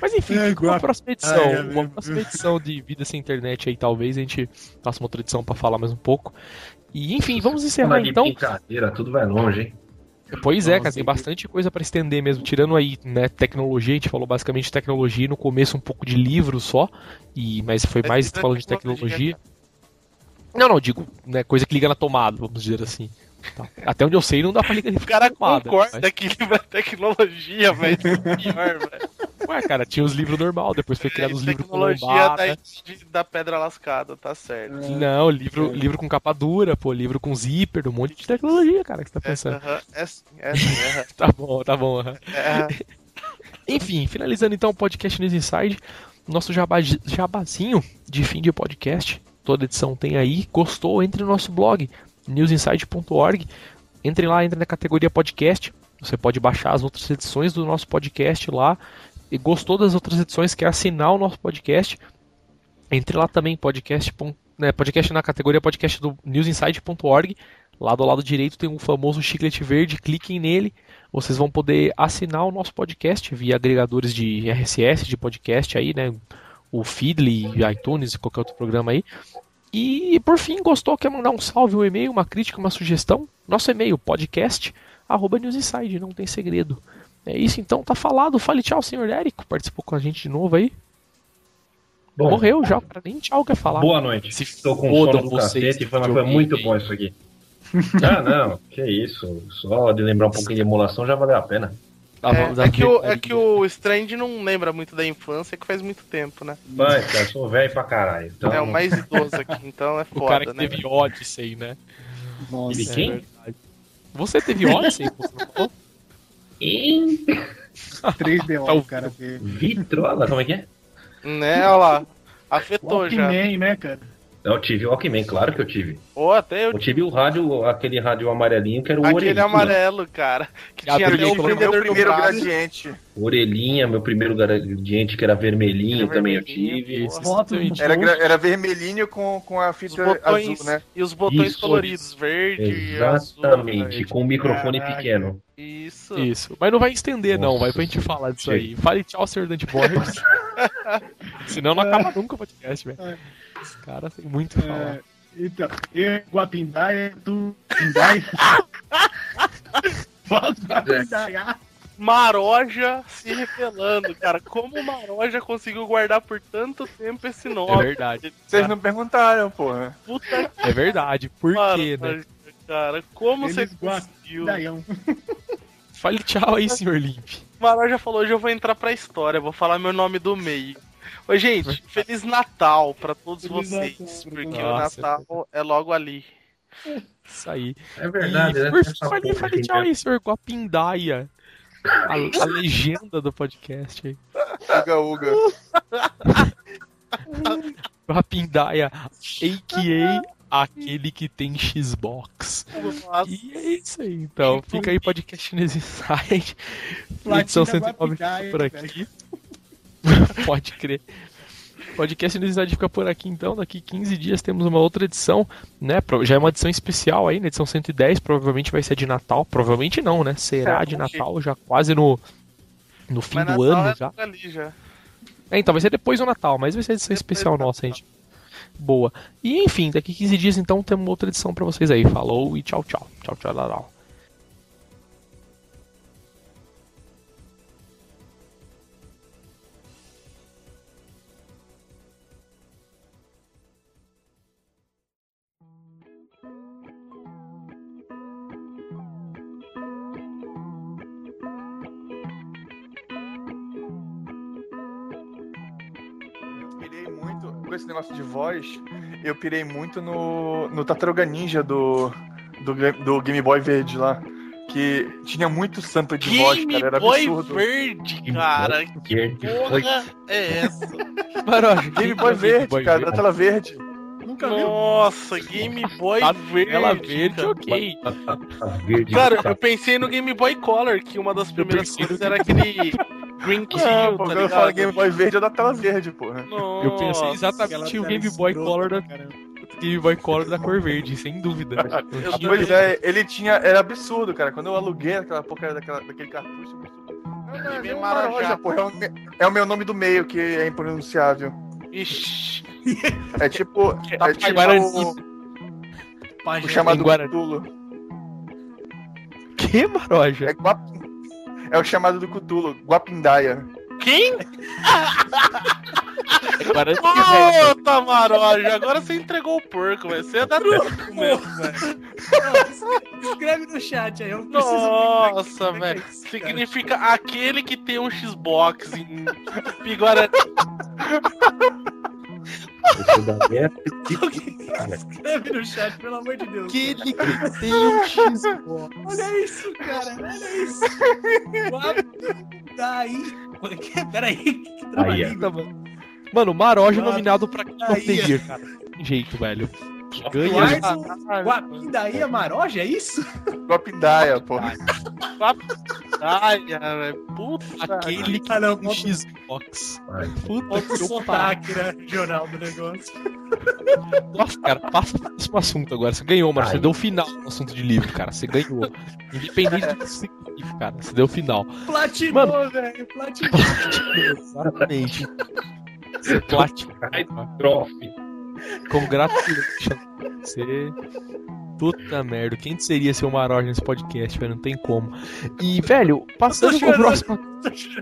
Mas enfim, É, uma próxima edição. Ai, é uma próxima edição de Vida Sem Internet aí, talvez a gente faça uma outra edição pra falar mais um pouco. E enfim, vamos encerrar então. brincadeira, tudo vai longe, hein? Pois é, cara, tem bastante coisa pra estender mesmo. Tirando aí, né, tecnologia, a gente falou basicamente de tecnologia, no começo um pouco de livro só, e mas foi mais falando de tecnologia, tecnologia. Não, não, digo, né, coisa que liga na tomada, vamos dizer assim. Tá. Até onde eu sei, não dá pra ligar O cara concorda mas- que livro é tecnologia, velho. É pior, velho. Ué, cara, tinha os livros normal, depois foi criado os livros com Tecnologia lombada. da, da pedra lascada, tá certo. Não, livro, livro com capa dura, pô, livro com zíper, um monte de tecnologia, cara, que você tá É, pensando. é, sim, é, sim, aham, Tá bom, tá bom. aham. é. Enfim, finalizando então o podcast News Inside, nosso jaba, jabazinho de fim de podcast, toda edição tem aí. Gostou? Entre no nosso blog, newsinside.org. Entre lá, entre na categoria podcast. Você pode baixar as outras edições do nosso podcast lá. E gostou das outras edições, quer assinar o nosso podcast? Entre lá também, podcast, né, podcast na categoria podcast do newsinside.org. Lá do lado direito tem um famoso chiclete verde, cliquem nele. Vocês vão poder assinar o nosso podcast via agregadores de RSS, de podcast aí, né? O Feedly, iTunes e qualquer outro programa aí. E por fim, gostou, quer mandar um salve, um e-mail, uma crítica, uma sugestão? Nosso e-mail, podcast, arroba newsinside, não tem segredo. É isso então, tá falado. Fale tchau, senhor Érico, participou com a gente de novo aí. Bom, Morreu já, cara nem tchau quer falar. boa noite. Se Estou com sono do cacete, foi, foi muito bom isso aqui. Ah, não, que isso. Só de lembrar um pouquinho de emulação já valeu a pena. Tá É, é que o, é que o Strange não lembra muito da infância, que faz muito tempo, né? Mas, cara, eu sou velho pra caralho. Então, É o mais idoso aqui, então é O cara foda, que né? teve Odyssey, né? Nossa. Ele É quem? verdade. Você teve Odyssey? Você não falou? 3DO, Tá o cara teve. Vitrola, como é que é? Né, olha lá. Afetou já. Walkman, né, cara? Eu tive o Walkman, claro que eu tive. Ou até eu Eu tive o rádio, aquele rádio amarelinho que era o Aquele Orelhinha. amarelo, cara. Que Que tinha até o Meu primeiro gradiente. Orelhinha, meu primeiro gradiente que era vermelhinho Era também eu vermelhinho, tive. Foto Exatamente. Era, era vermelhinho com, com a Os fita botões, azul, né? E os botões Isso, coloridos, verde e azul. Exatamente, velho. com um microfone Caraca. pequeno. Isso. Isso. Mas não vai estender, não. Nossa Vai pra gente falar disso aí. Fale tchau, senhor Dante Borges. Senão não acaba nunca o podcast, velho. Os caras têm muito falar. É, então, eu, Guapindai, tu, Pindai. Maroja se revelando, cara. Como o Maroja conseguiu guardar por tanto tempo esse É nome? verdade. Vocês não perguntaram, porra. Puta É verdade. Por quê, né? Cara. Como você Eles guardam. conseguiu? Daião. Fale tchau aí, senhor Limp. Maroja falou, hoje eu vou entrar pra história, vou falar meu nome do meio. Oi, gente, Feliz Natal pra todos Feliz vocês, Natal porque todos. o Nossa, Natal é logo ali. Isso aí. É verdade, e, né? por Essa fim, fale, porra fale de tchau aí, senhor Guapindaia. A, a legenda do podcast aí. Uga, uga. Guapindaia, a.k.a. aquele que tem Xbox. Nossa. E é isso aí. Então, fica aí podcast nesse site. Edição vai 109 picar, por hein, aqui. Pode crer. Podcast Necessidade fica por aqui então. Daqui 15 dias temos uma outra edição, né? Já é uma edição especial aí, na edição 110. Provavelmente vai ser de Natal. Provavelmente não, né? Será de Certamente. Natal já quase no, no fim Mas do Natal ano é já. ali já. É, então vai ser depois do Natal, mas vai ser edição Depois especial nossa, gente. Boa. E enfim, daqui 15 dias então temos uma outra edição pra vocês aí. Falou e tchau, tchau. Tchau, tchau, tchau. tchau. Com esse negócio de voz. Eu pirei muito no, no Tartaruga Ninja do, do, do Game Boy Verde lá. Que tinha muito sample de voz, Game cara. Era Boy absurdo. Verde, cara. Que porra é essa? Maroja, Game Boy Verde, cara, da tela verde. Nunca viu? Nossa, Game Boy Tá Verde. Ela verde, cara. ok. A verde Cara, eu pensei no Game Boy Color, que uma das primeiras coisas era aquele Green Kill, Não, tá quando eu falo? Game Boy Verde é da tela verde, porra. Nossa. Eu pensei exatamente o Game Boy Color da caramba. Game Boy Color da cor verde, sem dúvida. Eu Não Pois é, ele tinha. Era absurdo, cara. Quando eu aluguei aquela porcaria daquela, daquele cartucho. Não, não, é Bem nem marajá. Maroja, porra. É o, é o meu nome do meio que é impronunciável. Ixi. É tipo. É tipo Guarani. o, o chamado. Cthulhu. Que, Maroja? É, Guap... é o chamado do Cthulhu, Guapindaia. Quem? Guarani, velho. Puta, Maroja, agora você entregou o porco, velho. Você é da tempo mesmo, velho. Não, Escreve no chat aí. Eu preciso Nossa, Como é que velho. é isso, cara? Significa aquele que tem um Xbox em Piguarani. É. Escreve no chat, pelo amor de Deus. Aquele que tem um Xbox. Olha isso, cara. Olha isso. Daí. Peraí. Que Aí, ó. trava-língua. mano. Mano, Maroja Guap- nominado pra Aí, Year, cara. Tem jeito, velho. Ganha é Maroja, é isso? Guapindaia, porra. Ai, velho. Puta. Aquele que Ah, não, tem um Xbox. Puta Outro que sotaque, né? Regional do negócio. Nossa, cara, passa pro próximo assunto agora. Você ganhou, mano. Você deu o final no assunto de livro, cara. Você ganhou. Independente do que significa, cara. Você deu o final. Platinou, velho. Platinou. Exatamente. Você platinou. Trofe. Congratulations. Você. Puta merda. Quem seria seu Maroja nesse podcast, velho? Não tem como. E, velho, passando pro próximo.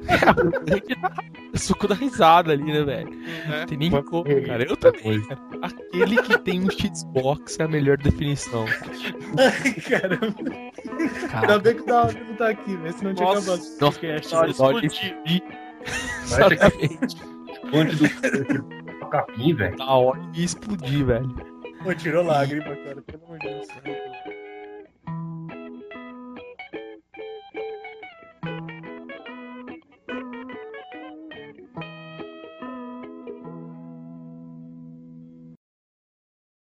É, o suco da risada ali, né, velho? Não tem nem como, cara. Eu também, cara. Aquele que tem um Xbox é a melhor definição. Ai, caramba. Ainda bem que o Davi não tá aqui, velho. Senão tinha Nossa. acabado o Nossa. podcast. Explodir. Exatamente. Antes do capim, velho. Da hora de explodir, velho. Pô, tirou lágrima, cara. Pelo amor de Deus.